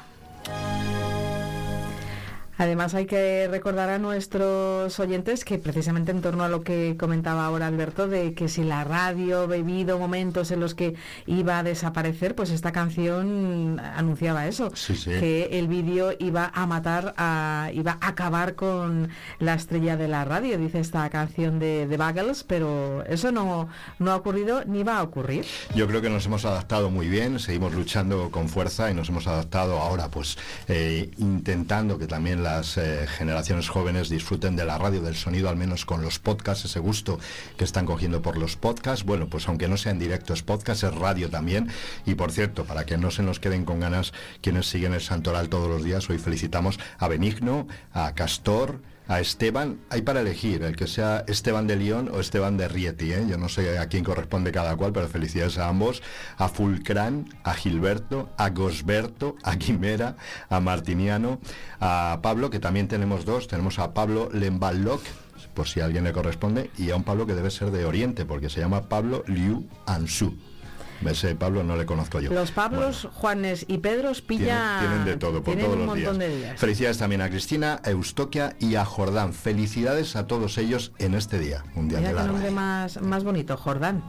Además hay que recordar a nuestros oyentes que precisamente en torno a lo que comentaba ahora Alberto, de que si la radio bebido momentos en los que iba a desaparecer, pues esta canción anunciaba eso, que el vídeo iba a matar, a, iba a acabar con la estrella de la radio, dice esta canción de The Buggles, pero eso no, no ha ocurrido ni va a ocurrir. Yo creo que nos hemos adaptado muy bien, seguimos luchando con fuerza y nos hemos adaptado ahora pues eh, intentando que también las eh, generaciones jóvenes disfruten de la radio, del sonido, al menos con los podcasts, ese gusto que están cogiendo por los podcasts. Bueno, pues aunque no sean directos podcast, es radio también. Y por cierto, para que no se nos queden con ganas quienes siguen el Santoral todos los días, hoy felicitamos a Benigno, a Castor, a Esteban, hay para elegir, el que sea Esteban de León o Esteban de Rieti, ¿eh? yo no sé a quién corresponde cada cual, pero felicidades a ambos, a Fulcrán, a Gilberto, a Gosberto, a Quimera, a Martiniano, a Pablo, que también tenemos dos, tenemos a Pablo Lemballoc, por si a alguien le corresponde, y a un Pablo que debe ser de Oriente, porque se llama Pablo Liu Ansu. Ese Pablo no le conozco yo. Los Pablos, Juanes y Pedros pilla... Tienen, de todo, por todos los días. Felicidades también a Cristina, a Eustoquia y a Jordán. Felicidades a todos ellos en este día, un día de la nombre más, más bonito, Jordán.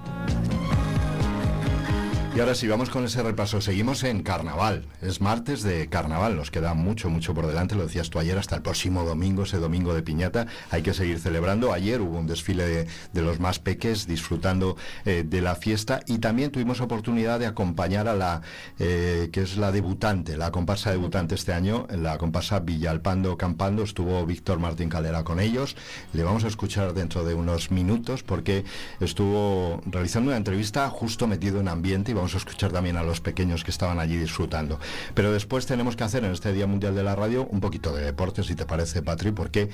Y ahora sí, vamos con ese repaso. Seguimos en carnaval. Es martes de carnaval. Nos queda mucho, mucho por delante. Lo decías tú ayer, hasta el próximo domingo, ese domingo de piñata. Hay que seguir celebrando. Ayer hubo un desfile de, los más peques disfrutando eh, de la fiesta. Y también tuvimos oportunidad de acompañar a la, eh, que es la debutante, la comparsa debutante este año, la comparsa Villalpando Campando. Estuvo Víctor Martín Calera con ellos. Le vamos a escuchar dentro de unos minutos porque estuvo realizando una entrevista justo metido en ambiente a escuchar también a los pequeños que estaban allí disfrutando. Pero después tenemos que hacer en este Día Mundial de la Radio un poquito de deporte, si te parece, Patri, porque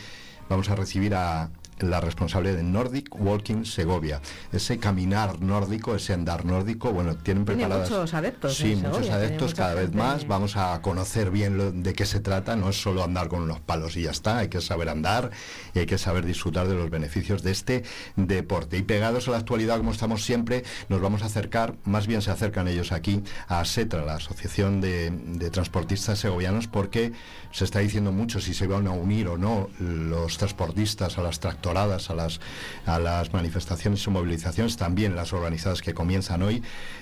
vamos a recibir a la responsable de Nordic Walking Segovia. Ese caminar nórdico, ese andar nórdico, bueno, tienen Tiene preparadas... muchos adeptos. Sí, muchos adeptos tiene cada vez más. Vamos a conocer bien lo- de qué se trata. No es solo andar con unos palos y ya está. Hay que saber andar y hay que saber disfrutar de los beneficios de este deporte. Y pegados a la actualidad, como estamos siempre, nos vamos a acercar, más bien se acercan ellos aquí, a ASETRA, la Asociación de, de Transportistas Segovianos, porque se está diciendo mucho si se van a unir o no los transportistas a las a las, a las manifestaciones y movilizaciones, también las organizadas que comienzan hoy,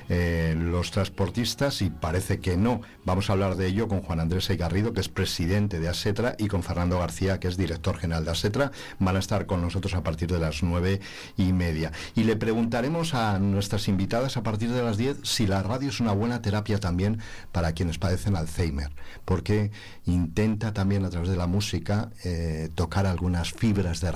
eh, los transportistas, y parece que no. Vamos a hablar de ello con Juan Andrés Garrido, que es presidente de ASETRA, y con Fernando García, que es director general de ASETRA. Van a estar con nosotros a partir de las nueve y media. Y le preguntaremos a nuestras invitadas a partir de las diez si la radio es una buena terapia también para quienes padecen Alzheimer, porque intenta también a través de la música eh, tocar algunas fibras de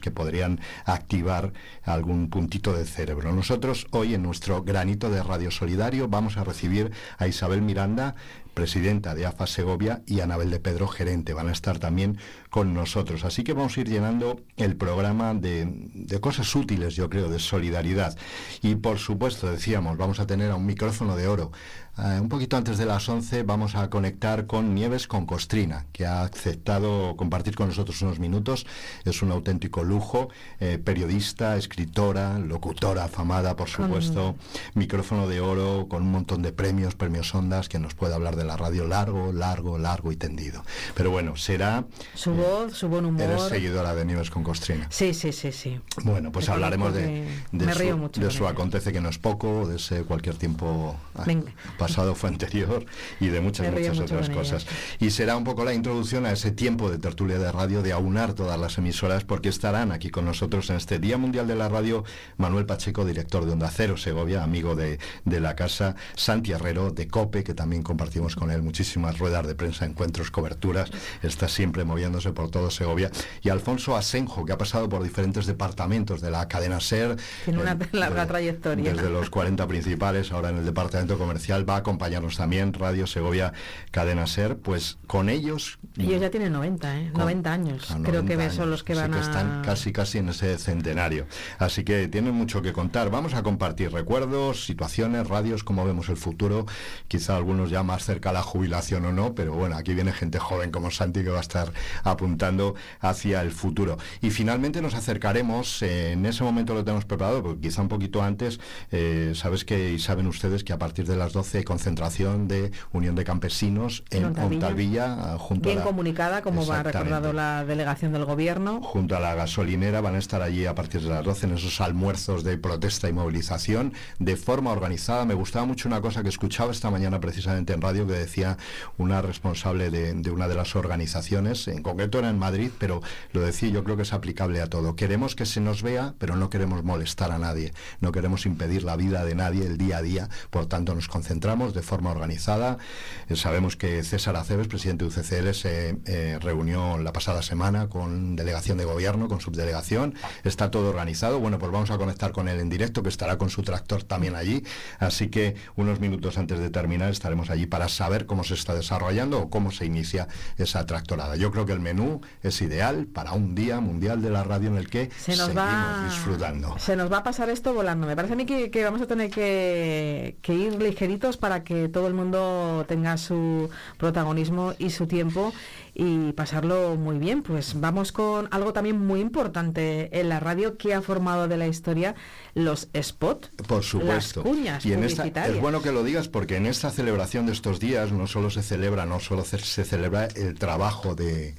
que podrían activar algún puntito del cerebro. Nosotros hoy en nuestro granito de Radio Solidario vamos a recibir a Isabel Miranda, presidenta de AFA Segovia, y Anabel de Pedro, gerente. Van a estar también con nosotros. Así que vamos a ir llenando el programa de, de cosas útiles, yo creo, de solidaridad. Y por supuesto, decíamos, vamos a tener a un micrófono de oro. Eh, un poquito antes de las 11 vamos a conectar con Nieves con Costrina, que ha aceptado compartir con nosotros unos minutos. Es un auténtico lujo, eh, periodista, escritora, locutora afamada, por supuesto, micrófono de oro, con un montón de premios, premios ondas, que nos puede hablar de la radio largo, largo, largo y tendido. Pero bueno, será... Su voz, su buen humor. Eres seguidora de Nieves con Costrina. Sí, sí, sí, sí. Bueno, pues hablaremos de, de me su, río mucho de su acontece que no es poco, de ese cualquier tiempo ah, Venga. pasado fue anterior y de muchas, Me muchas otras cosas. Y será un poco la introducción a ese tiempo de tertulia de radio, de aunar todas las emisoras, porque estarán aquí con nosotros en este Día Mundial de la Radio Manuel Pacheco, director de Onda Cero Segovia, amigo de, de la casa, Santi Herrero de COPE, que también compartimos con él muchísimas ruedas de prensa, encuentros, coberturas, está siempre moviéndose por todo Segovia, y Alfonso Asenjo, que ha pasado por diferentes departamentos de la cadena SER, Tiene una eh, larga de- trayectoria. desde los 40 principales, ahora en el departamento comercial, va a acompañarnos también Radio Segovia Cadena Ser, pues con ellos... Ellos ya tienen 90, ¿eh? 90 años. a Creo que 90 son los que años, van así a... están casi casi en ese centenario. Así que tienen mucho que contar. Vamos a compartir recuerdos, situaciones, radios, cómo vemos el futuro. Quizá algunos ya más cerca a la jubilación o no, pero bueno, aquí viene gente joven como Santi que va a estar apuntando hacia el futuro. Y finalmente nos acercaremos, eh, en ese momento lo tenemos preparado, porque quizá un poquito antes, eh, sabes que y saben ustedes que a partir de las 12 hay concentración de Unión de Campesinos en. Ontalvilla, ah, junto a Bien la, comunicada, como va recordado la delegación del gobierno. junto a la gasolinera van a estar allí a partir de las 12 en esos almuerzos de protesta y movilización de forma organizada. Me gustaba mucho una cosa que escuchaba esta mañana precisamente en radio que decía una responsable de, de una de las organizaciones, en concreto era en Madrid, pero lo decía yo creo que es aplicable a todo. Queremos que se nos vea, pero no queremos molestar a nadie, no queremos impedir la vida de nadie el día a día, por tanto nos concentramos de forma organizada. Eh, sabemos que César Aceves, presidente de UCCL, se eh, reunió la pasada semana con delegación de gobierno, con subdelegación, está todo organizado. Bueno, pues vamos a conectar con él en directo, que estará con su tractor también allí. Así que unos minutos antes de terminar estaremos allí para saber cómo se está desarrollando o cómo se inicia esa tractorada. Yo creo que el menú es ideal para un día mundial de la radio en el que Se nos seguimos va disfrutando. Se nos va a pasar esto volando. Me parece a mí que, que vamos a tener que, que ir ligeritos para que todo el mundo tenga su protagonismo y su tiempo y pasarlo muy bien. Pues vamos con algo también muy importante en la radio que ha formado de la historia los spots. Por supuesto. Las cuñas y en esta, es bueno que lo digas porque en esta celebración de estos días no solo se celebra, no solo se celebra el trabajo de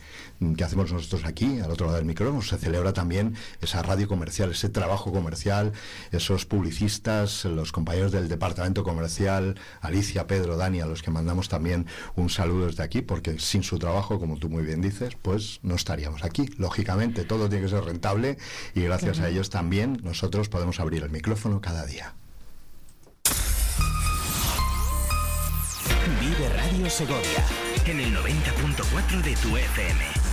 que hacemos nosotros aquí, al otro lado del micrófono, se celebra también esa radio comercial, ese trabajo comercial, esos publicistas, los compañeros del departamento comercial, Alicia, Pedro, Dani, a los que mandamos también un saludo desde aquí, porque sin su trabajo, como tú muy bien dices, pues no estaríamos aquí. Lógicamente, todo tiene que ser rentable y gracias a ellos también nosotros podemos abrir el micrófono cada día. Vive Radio Segovia en el 90.4 de tu FM.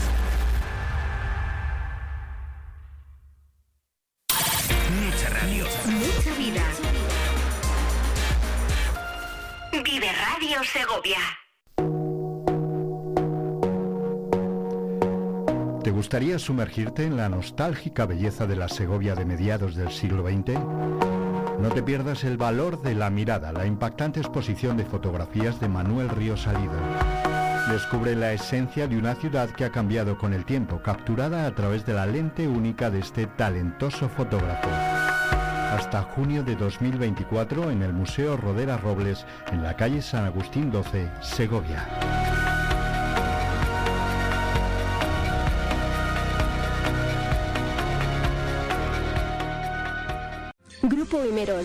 Segovia. ¿Te gustaría sumergirte en la nostálgica belleza de la Segovia de mediados del siglo XX? No te pierdas el valor de la mirada, la impactante exposición de fotografías de Manuel Ríos Salido. Descubre la esencia de una ciudad que ha cambiado con el tiempo, capturada a través de la lente única de este talentoso fotógrafo. Hasta junio de 2024 en el Museo Rodera Robles, en la calle San Agustín 12, Segovia. Grupo Imerol,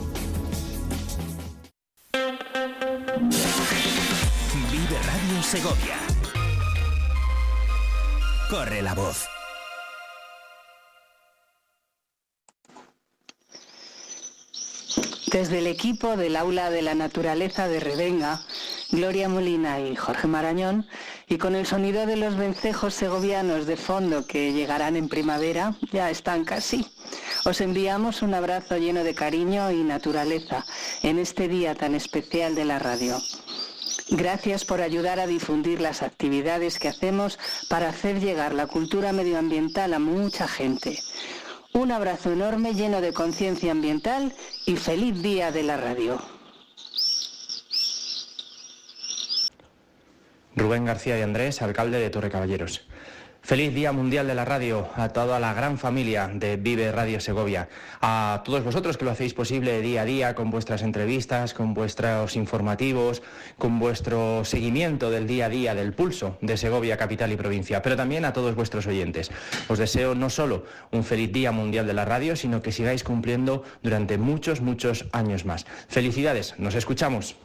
Segovia. Corre la voz. Desde el equipo del Aula de la Naturaleza de Revenga, Gloria Molina y Jorge Marañón, y con el sonido de los vencejos segovianos de fondo que llegarán en primavera, ya están casi. Os enviamos un abrazo lleno de cariño y naturaleza en este día tan especial de la radio. Gracias por ayudar a difundir las actividades que hacemos para hacer llegar la cultura medioambiental a mucha gente. Un abrazo enorme lleno de conciencia ambiental y feliz día de la radio. Rubén García y Andrés, alcalde de Torre Caballeros. Feliz Día Mundial de la Radio a toda la gran familia de Vive Radio Segovia, a todos vosotros que lo hacéis posible día a día con vuestras entrevistas, con vuestros informativos, con vuestro seguimiento del día a día, del pulso de Segovia, capital y provincia, pero también a todos vuestros oyentes. Os deseo no solo un feliz Día Mundial de la Radio, sino que sigáis cumpliendo durante muchos, muchos años más. Felicidades, nos escuchamos.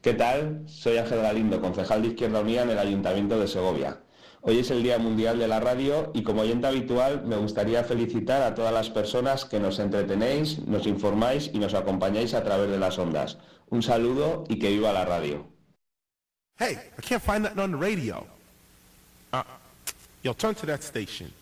¿Qué tal? Soy Ángel Galindo, concejal de Izquierda Unida en el Ayuntamiento de Segovia. Hoy es el Día Mundial de la Radio y como oyente habitual me gustaría felicitar a todas las personas que nos entretenéis, nos informáis y nos acompañáis a través de las ondas. Un saludo y que viva la radio. Hey, I can't find nothing on the radio. Uh, turn to that station.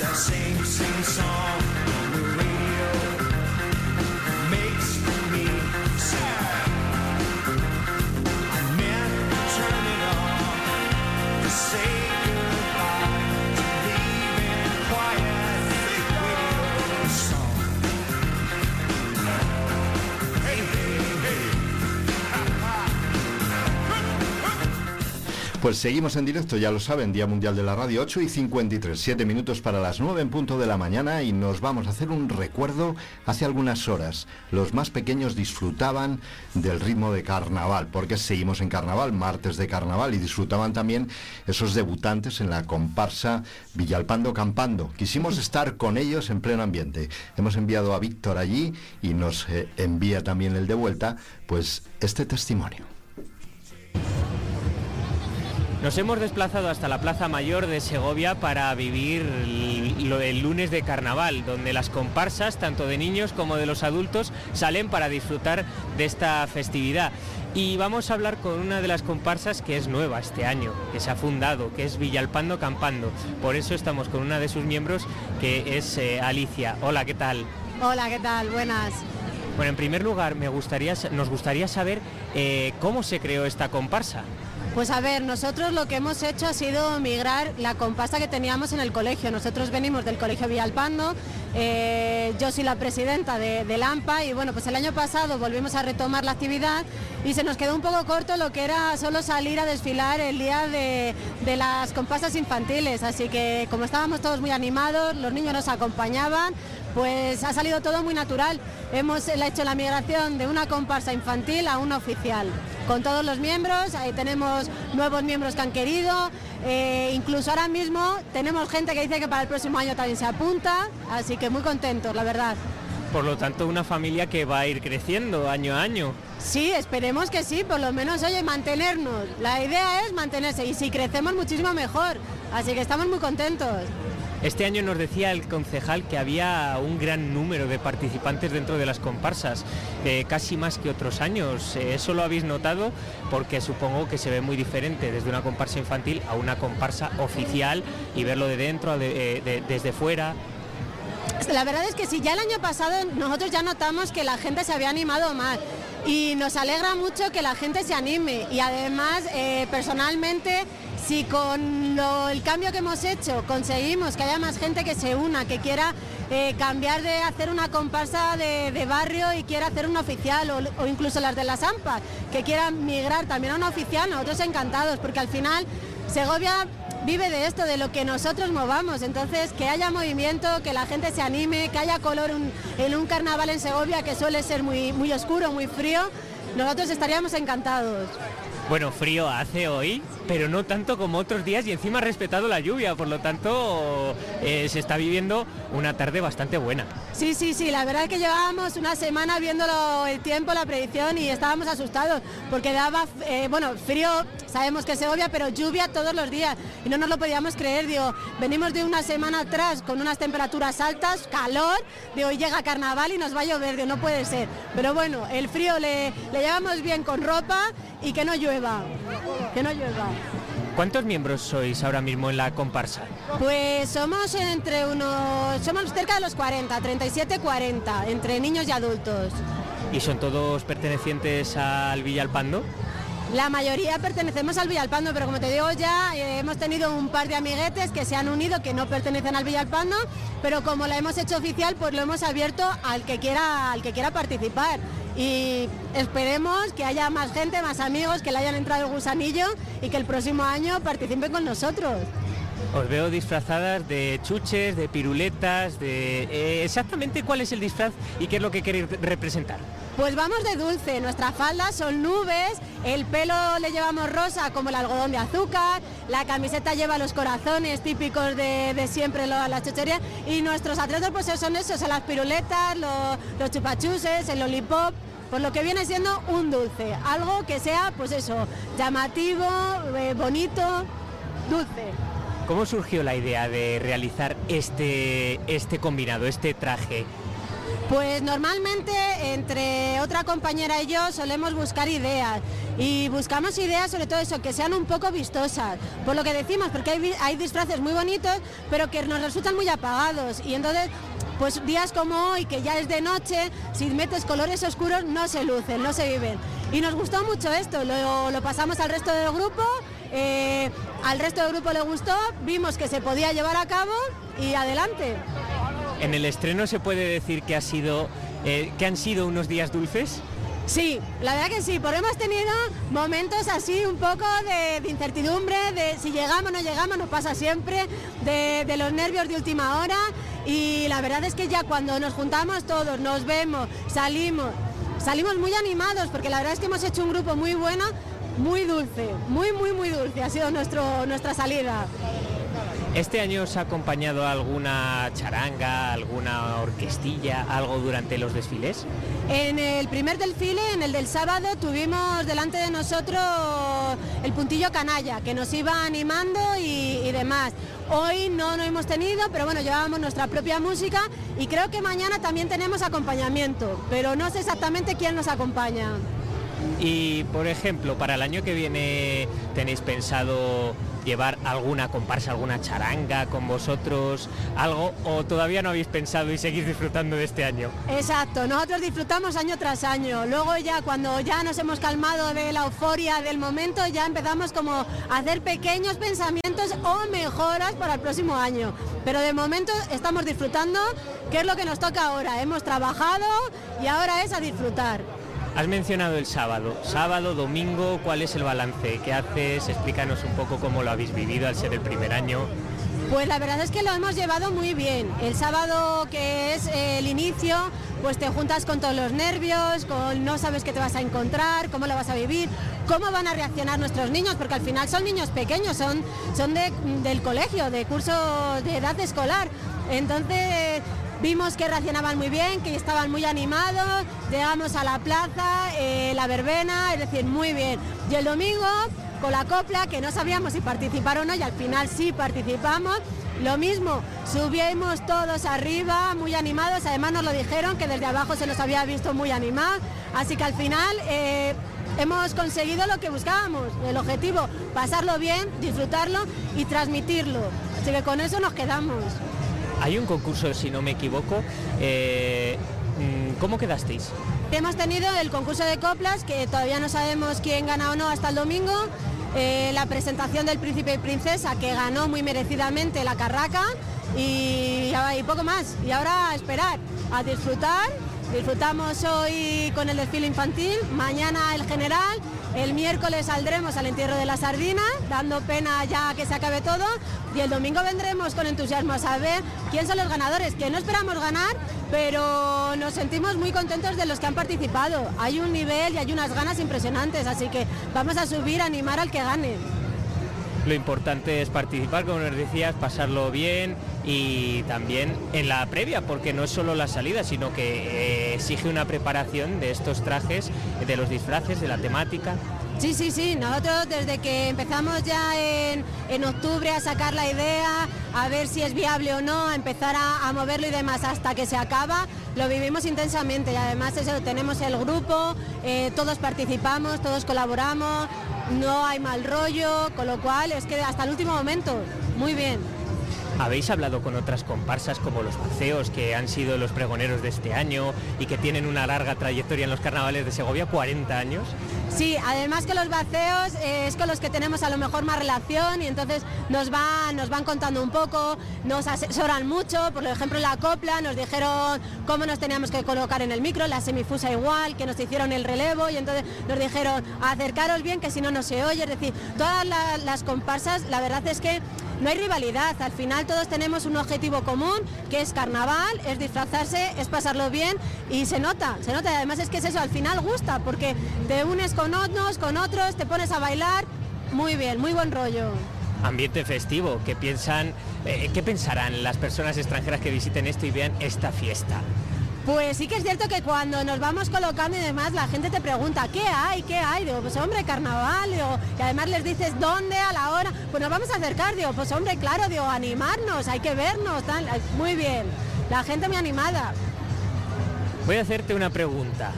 that same, same song. Pues seguimos en directo, ya lo saben, Día Mundial de la Radio 8 y 53, 7 minutos para las 9 en punto de la mañana y nos vamos a hacer un recuerdo hace algunas horas. Los más pequeños disfrutaban del ritmo de carnaval, porque seguimos en carnaval, martes de carnaval, y disfrutaban también esos debutantes en la comparsa Villalpando Campando. Quisimos estar con ellos en pleno ambiente. Hemos enviado a Víctor allí y nos eh, envía también el de vuelta, pues este testimonio. Nos hemos desplazado hasta la Plaza Mayor de Segovia para vivir el, lunes de carnaval, donde las comparsas, tanto de niños como de los adultos, salen para disfrutar de esta festividad. Y vamos a hablar con una de las comparsas que es nueva este año, que se ha fundado, que es Villalpando Campando. Por eso estamos con una de sus miembros, que es eh, Alicia. Hola, ¿qué tal? Hola, ¿qué tal? Buenas. Bueno, en primer lugar, me gustaría, nos gustaría saber eh, cómo se creó esta comparsa. Pues a ver, nosotros lo que hemos hecho ha sido migrar la comparsa que teníamos en el colegio. Nosotros venimos del Colegio Villalpando, eh, yo soy la presidenta de, de AMPA y bueno, pues el año pasado volvimos a retomar la actividad y se nos quedó un poco corto lo que era solo salir a desfilar el día de, de las comparsas infantiles. Así que como estábamos todos muy animados, los niños nos acompañaban, pues ha salido todo muy natural. Hemos hecho la migración de una comparsa infantil a una oficial, con todos los miembros, ahí tenemos nuevos miembros que han querido, eh, incluso ahora mismo tenemos gente que dice que para el próximo año también se apunta, así que muy contentos, la verdad. Por lo tanto, una familia que va a ir creciendo año a año. Sí, esperemos que sí, por lo menos, oye, mantenernos. La idea es mantenerse y si crecemos muchísimo mejor, así que estamos muy contentos. Este año nos decía el concejal que había un gran número de participantes dentro de las comparsas, eh, casi más que otros años. Eh, ¿Eso lo habéis notado? Porque supongo que se ve muy diferente desde una comparsa infantil a una comparsa oficial y verlo de dentro, de, eh, de, desde fuera. La verdad es que sí, ya el año pasado nosotros ya notamos que la gente se había animado más y nos alegra mucho que la gente se anime y además personalmente si con el cambio que hemos hecho conseguimos que haya más gente que se una, que quiera eh, cambiar de hacer una comparsa de, barrio y quiera hacer una oficial o, incluso las de las AMPA, que quieran migrar también a una oficial, nosotros encantados porque al final Segovia vive de esto, de lo que nosotros movamos. Entonces, que haya movimiento, que la gente se anime, que haya color en un carnaval en Segovia que suele ser muy oscuro, muy frío, nosotros estaríamos encantados. Bueno, frío hace hoy, pero no tanto como otros días y encima ha respetado la lluvia, por lo tanto eh, se está viviendo una tarde bastante buena. Sí, sí, sí, la verdad es que llevábamos una semana viéndolo el tiempo, la predicción y estábamos asustados porque daba, eh, bueno, frío, sabemos que se obvia, pero lluvia todos los días y no nos lo podíamos creer, digo, venimos de una semana atrás con unas temperaturas altas, calor, de hoy llega carnaval y nos va a llover, digo, no puede ser, pero bueno, el frío le, le llevamos bien con ropa y que no llueva, que no llueva. ¿Cuántos miembros sois ahora mismo en la comparsa? Pues somos entre unos, somos cerca de los 40, 37, 40, entre niños y adultos. ¿Y son todos pertenecientes al Villalpando? La mayoría pertenecemos al Villalpando, pero como te digo ya, eh, hemos tenido un par de amiguetes que se han unido, que no pertenecen al Villalpando, pero como la hemos hecho oficial, pues lo hemos abierto al que quiera, al que quiera participar y esperemos que haya más gente, más amigos, que le hayan entrado el gusanillo y que el próximo año participen con nosotros. Os veo disfrazadas de chuches, de piruletas, de... Eh, exactamente cuál es el disfraz y qué es lo que queréis representar. Pues vamos de dulce, nuestras faldas son nubes, el pelo le llevamos rosa como el algodón de azúcar, la camiseta lleva los corazones típicos de, de siempre lo, las chucherías y nuestros atletas pues son esos, son las piruletas, los, chupachuses, el lollipop, por lo que viene siendo un dulce, algo que sea pues eso, llamativo, eh, bonito, dulce. ¿Cómo surgió la idea de realizar este, este combinado, este traje? Pues normalmente entre otra compañera y yo solemos buscar ideas y buscamos ideas sobre todo eso, que sean un poco vistosas, por lo que decimos, porque hay, hay disfraces muy bonitos, pero que nos resultan muy apagados y entonces pues días como hoy, que ya es de noche, si metes colores oscuros no se lucen, no se viven. Y nos gustó mucho esto, lo, lo pasamos al resto del grupo, eh, al resto del grupo le gustó, vimos que se podía llevar a cabo y adelante. En el estreno se puede decir que ha sido, eh, que han sido unos días dulces. Sí, la verdad que sí, porque hemos tenido momentos así un poco de, incertidumbre, de si llegamos o no llegamos, nos pasa siempre, de, de los nervios de última hora y la verdad es que ya cuando nos juntamos todos, nos vemos, salimos, salimos muy animados porque la verdad es que hemos hecho un grupo muy bueno, muy dulce, muy, muy, muy dulce, ha sido nuestro, nuestra salida. ¿Este año os ha acompañado alguna charanga, alguna orquestilla, algo durante los desfiles? En el primer desfile, en el del sábado, tuvimos delante de nosotros el puntillo canalla, que nos iba animando y, y demás. Hoy no lo hemos tenido, pero bueno, llevábamos nuestra propia música y creo que mañana también tenemos acompañamiento, pero no sé exactamente quién nos acompaña. Y por ejemplo, para el año que viene tenéis pensado llevar alguna comparsa, alguna charanga con vosotros, algo, o todavía no habéis pensado y seguís disfrutando de este año. Exacto, nosotros disfrutamos año tras año. Luego ya cuando ya nos hemos calmado de la euforia del momento, ya empezamos como a hacer pequeños pensamientos o mejoras para el próximo año. Pero de momento estamos disfrutando, que es lo que nos toca ahora. Hemos trabajado y ahora es a disfrutar. Has mencionado el sábado. Sábado, domingo, ¿cuál es el balance? ¿Qué haces? Explícanos un poco cómo lo habéis vivido al ser el primer año. Pues la verdad es que lo hemos llevado muy bien. El sábado que es eh, el inicio, pues te juntas con todos los nervios, con no sabes qué te vas a encontrar, cómo lo vas a vivir, cómo van a reaccionar nuestros niños, porque al final son niños pequeños, son, son de- del colegio, de curso de edad escolar. Entonces vimos que reaccionaban muy bien, que estaban muy animados, llegamos a la plaza, eh, la verbena, es decir, muy bien. Y el domingo con la copla, que no sabíamos si participar o no, y al final sí participamos. Lo mismo, subimos todos arriba, muy animados, además nos lo dijeron que desde abajo se nos había visto muy animados, así que al final eh, hemos conseguido lo que buscábamos, el objetivo, pasarlo bien, disfrutarlo y transmitirlo. Así que con eso nos quedamos. Hay un concurso, si no me equivoco. eh, mm, ¿Cómo quedasteis? Hemos tenido el concurso de coplas, que todavía no sabemos quién gana o no hasta el domingo. eh, la presentación del príncipe y princesa, que ganó muy merecidamente la carraca. Y, poco más. Y ahora a esperar, a disfrutar. Disfrutamos hoy con el desfile infantil, mañana el general, el miércoles saldremos al entierro de la sardina, dando pena ya que se acabe todo, y el domingo vendremos con entusiasmo a saber quién son los ganadores, que no esperamos ganar, pero nos sentimos muy contentos de los que han participado. Hay un nivel y hay unas ganas impresionantes, así que vamos a subir animar al que gane. Lo importante es participar, como nos decías, pasarlo bien y también en la previa, porque no es solo la salida, sino que eh, exige una preparación de estos trajes, de los disfraces, de la temática. Sí, sí, sí, nosotros desde que empezamos ya en, en octubre a sacar la idea, a ver si es viable o no, a empezar a, moverlo y demás hasta que se acaba, lo vivimos intensamente y además eso, tenemos el grupo, eh, todos participamos, todos colaboramos, no hay mal rollo, con lo cual es que hasta el último momento, muy bien. ¿Habéis hablado con otras comparsas como los Maceos, que han sido los pregoneros de este año y que tienen una larga trayectoria en los carnavales de Segovia, 40 años? Sí, además que los vaceos eh, es con los que tenemos a lo mejor más relación y entonces nos van, nos van contando un poco, nos asesoran mucho, por ejemplo la copla nos dijeron cómo nos teníamos que colocar en el micro, la semifusa igual, que nos hicieron el relevo y entonces nos dijeron acercaros bien que si no no se oye, es decir, todas la- las comparsas la verdad es que no hay rivalidad, al final todos tenemos un objetivo común, que es carnaval, es disfrazarse, es pasarlo bien y se nota, se nota y además es que es eso, al final gusta, porque te unes con otros, con otros, te pones a bailar, muy bien, muy buen rollo. Ambiente festivo, ¿qué piensan, eh, qué pensarán las personas extranjeras que visiten esto y vean esta fiesta? Pues sí que es cierto que cuando nos vamos colocando y demás, la gente te pregunta, ¿qué hay? ¿Qué hay? Digo, pues hombre, carnaval, digo, y además les dices dónde, a la hora, pues nos vamos a acercar, digo, pues hombre, claro, digo, animarnos, hay que vernos, tal, muy bien, la gente muy animada. Voy a hacerte una pregunta.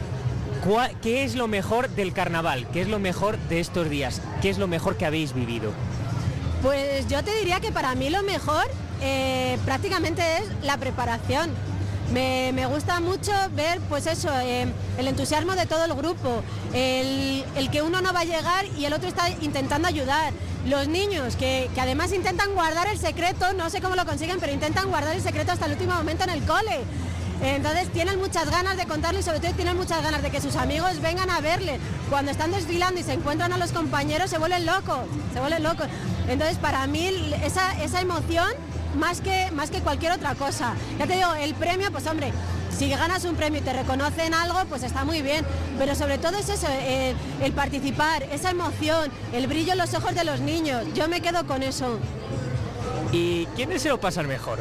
¿Cuá- ¿Qué es lo mejor del carnaval? ¿Qué es lo mejor de estos días? ¿Qué es lo mejor que habéis vivido? Pues yo te diría que para mí lo mejor eh, prácticamente es la preparación. Me, gusta mucho ver pues eso, eh, el entusiasmo de todo el grupo, el, el que uno no va a llegar y el otro está intentando ayudar. Los niños que, que además intentan guardar el secreto, no sé cómo lo consiguen, pero intentan guardar el secreto hasta el último momento en el cole. Entonces tienen muchas ganas de contarlo y sobre todo tienen muchas ganas de que sus amigos vengan a verle. Cuando están desfilando y se encuentran a los compañeros se vuelven locos, se vuelven locos. Entonces para mí esa, esa emoción más que, más que cualquier otra cosa. Ya te digo, el premio, pues hombre, si ganas un premio y te reconocen algo, pues está muy bien. Pero sobre todo es eso, el, el participar, esa emoción, el brillo en los ojos de los niños. Yo me quedo con eso. ¿Y quiénes se lo pasan mejor?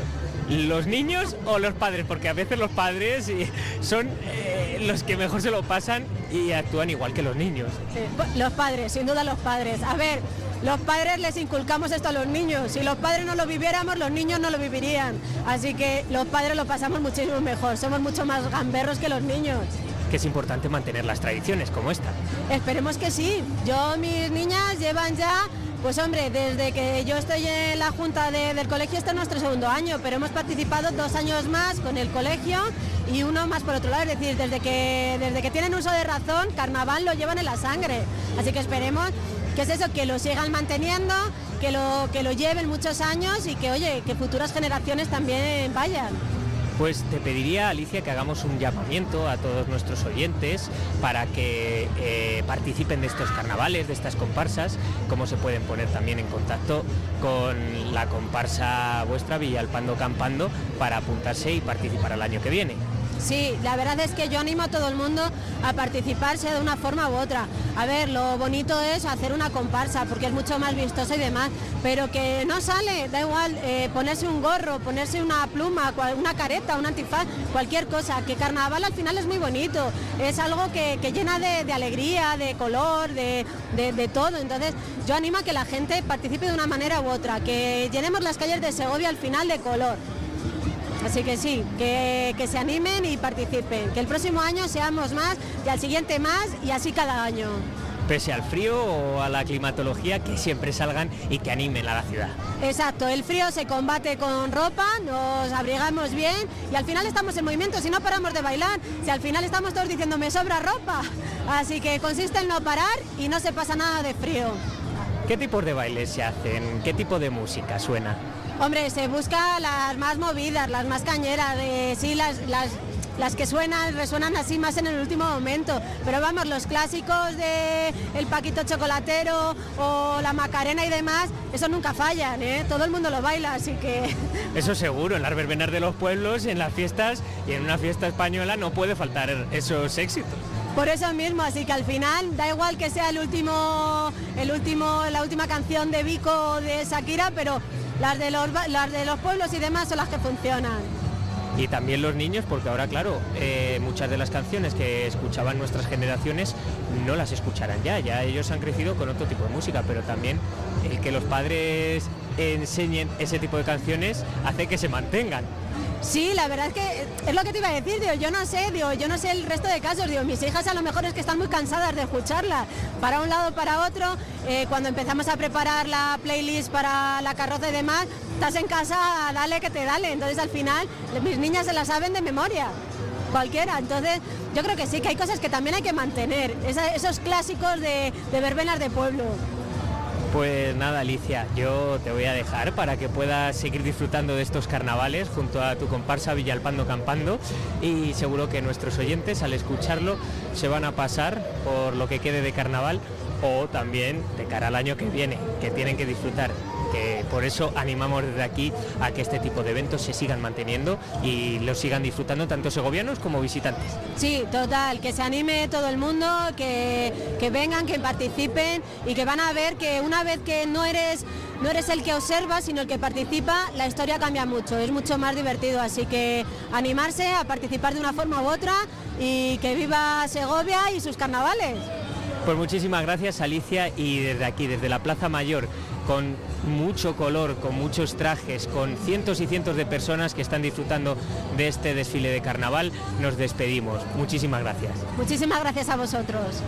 ¿Los niños o los padres? Porque a veces los padres eh, son eh, los que mejor se lo pasan y actúan igual que los niños. Los padres, sin duda los padres. A ver, los padres les inculcamos esto a los niños. Si los padres no lo viviéramos, los niños no lo vivirían. Así que los padres lo pasamos muchísimo mejor. Somos mucho más gamberros que los niños. Que es importante mantener las tradiciones como esta. Esperemos que sí. Yo, mis niñas llevan ya pues hombre, desde que yo estoy en la junta de- del colegio, este es nuestro segundo año, pero hemos participado dos años más con el colegio y uno más por otro lado. Es decir, desde que, desde que tienen uso de razón, carnaval lo llevan en la sangre. Así que esperemos que es eso, que lo sigan manteniendo, que lo, que lo lleven muchos años y que, oye, que futuras generaciones también vayan. Pues te pediría, Alicia, que hagamos un llamamiento a todos nuestros oyentes para que eh, participen de estos carnavales, de estas comparsas, cómo se pueden poner también en contacto con la comparsa vuestra Villalpando Campando para apuntarse y participar al año que viene. Sí, la verdad es que yo animo a todo el mundo a participar, sea de una forma u otra. A ver, lo bonito es hacer una comparsa, porque es mucho más vistoso y demás, pero que no sale, da igual, eh, ponerse un gorro, ponerse una pluma, una careta, un antifaz, cualquier cosa, que carnaval al final es muy bonito, es algo que, llena de, alegría, de color, de- de todo. Entonces, yo animo a que la gente participe de una manera u otra, que llenemos las calles de Segovia al final de color. Así que sí, que, que se animen y participen, que el próximo año seamos más y al siguiente más y así cada año. Pese al frío o a la climatología, que siempre salgan y que animen a la ciudad. Exacto, el frío se combate con ropa, nos abrigamos bien y al final estamos en movimiento, si no paramos de bailar, si al final estamos todos diciendo me sobra ropa. Así que consiste en no parar y no se pasa nada de frío. ¿Qué tipos de bailes se hacen? ¿Qué tipo de música suena? Hombre, se busca las más movidas, las más cañeras, de, sí, las, las, las que suenan, resuenan así más en el último momento. Pero vamos, los clásicos de el Paquito Chocolatero o la Macarena y demás, eso nunca fallan, ¿eh? Todo el mundo lo baila, así que... Eso seguro, en las verbenas de los pueblos, en las fiestas y en una fiesta española no puede faltar esos éxitos. Por eso mismo, así que al final da igual que sea el último, el último, la última canción de Vico de Shakira, pero las de los, las de los pueblos y demás son las que funcionan. Y también los niños, porque ahora, claro, eh, muchas de las canciones que escuchaban nuestras generaciones no las escucharán ya. Ya ellos han crecido con otro tipo de música, pero también el que los padres enseñen ese tipo de canciones hace que se mantengan. Sí, la verdad es que es lo que te iba a decir, digo, yo no sé, digo, yo no sé el resto de casos, digo, mis hijas a lo mejor es que están muy cansadas de escucharla, para un lado, para otro, eh, cuando empezamos a preparar la playlist para la carroza y demás, estás en casa, dale que te dale, entonces al final mis niñas se la saben de memoria, cualquiera, entonces yo creo que sí, que hay cosas que también hay que mantener, esos clásicos de, de verbenas de pueblo. Pues nada, Alicia, yo te voy a dejar para que puedas seguir disfrutando de estos carnavales junto a tu comparsa Villalpando Campando y seguro que nuestros oyentes al escucharlo se van a pasar por lo que quede de carnaval o también de cara al año que viene, que tienen que disfrutar. Que por eso animamos desde aquí a que este tipo de eventos se sigan manteniendo y los sigan disfrutando tanto segovianos como visitantes. Sí, total, que se anime todo el mundo, que, que vengan, que participen y que van a ver que una vez que no eres, no eres el que observa, sino el que participa, la historia cambia mucho, es mucho más divertido. Así que animarse a participar de una forma u otra y que viva Segovia y sus carnavales. Pues muchísimas gracias Alicia y desde aquí, desde la Plaza Mayor, con mucho color, con muchos trajes, con cientos y cientos de personas que están disfrutando de este desfile de carnaval, nos despedimos. Muchísimas gracias. Muchísimas gracias a vosotros.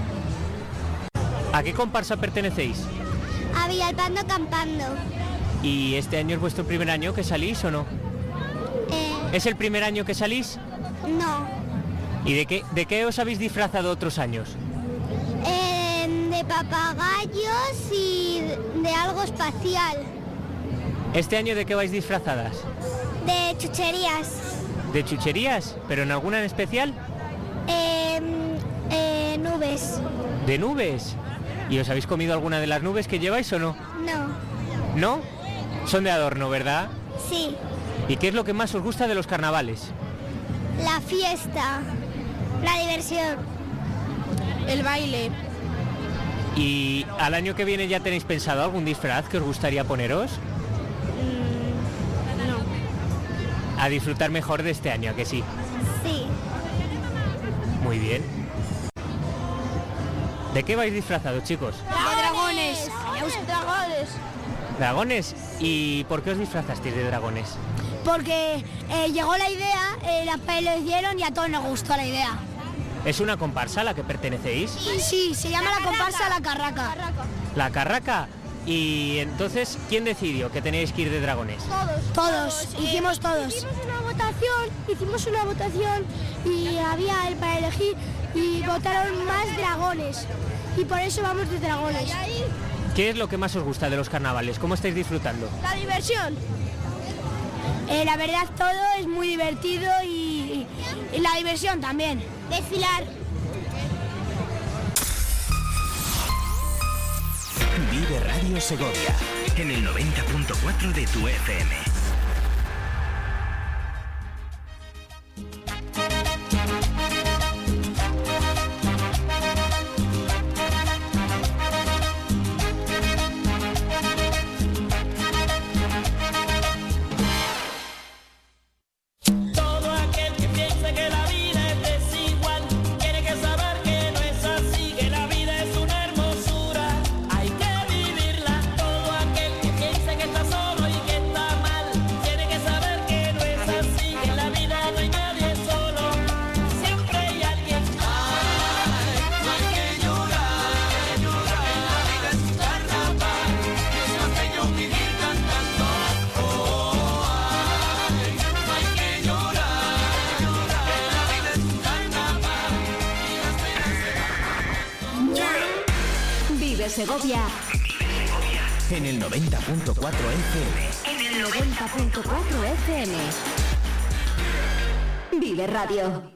¿A qué comparsa pertenecéis? A Villalpando Campando. ¿Y este año es vuestro primer año que salís o no? ¿Es el primer año que salís? No. ¿Y de qué, de qué os habéis disfrazado otros años? De papagayos y de algo espacial. ¿Este año de qué vais disfrazadas? De chucherías. ¿De chucherías? ¿Pero en alguna en especial? Em, eh, nubes. ¿De nubes? ¿Y os habéis comido alguna de las nubes que lleváis o no? No. ¿No? Son de adorno, ¿verdad? Sí. ¿Y qué es lo que más os gusta de los carnavales? La fiesta. La diversión. El baile. ¿Y al año que viene ya tenéis pensado algún disfraz que os gustaría poneros? No. A disfrutar mejor de este año, ¿a que sí? Sí. Muy bien. ¿De qué vais disfrazados, chicos? De dragones. Dragones. ¿Dragones? ¿Y por qué os disfrazasteis de dragones? Porque eh, llegó la idea, eh, la pe- lo hicieron y a todos nos gustó la idea. ¿Es una comparsa a la que pertenecéis? Y sí, se llama la comparsa La Carraca. ¿La Carraca? Y entonces, ¿quién decidió que tenéis que ir de dragones? Todos, hicimos todos. Hicimos una votación, hicimos una votación y había el para elegir y votaron más dragones. Y por eso vamos de dragones. ¿Qué es lo que más os gusta de los carnavales? ¿Cómo estáis disfrutando? La diversión. Eh, la verdad todo es muy divertido y, y la diversión también. Desfilar. Vive Radio Segovia en el 90.4 de tu FM. Radio.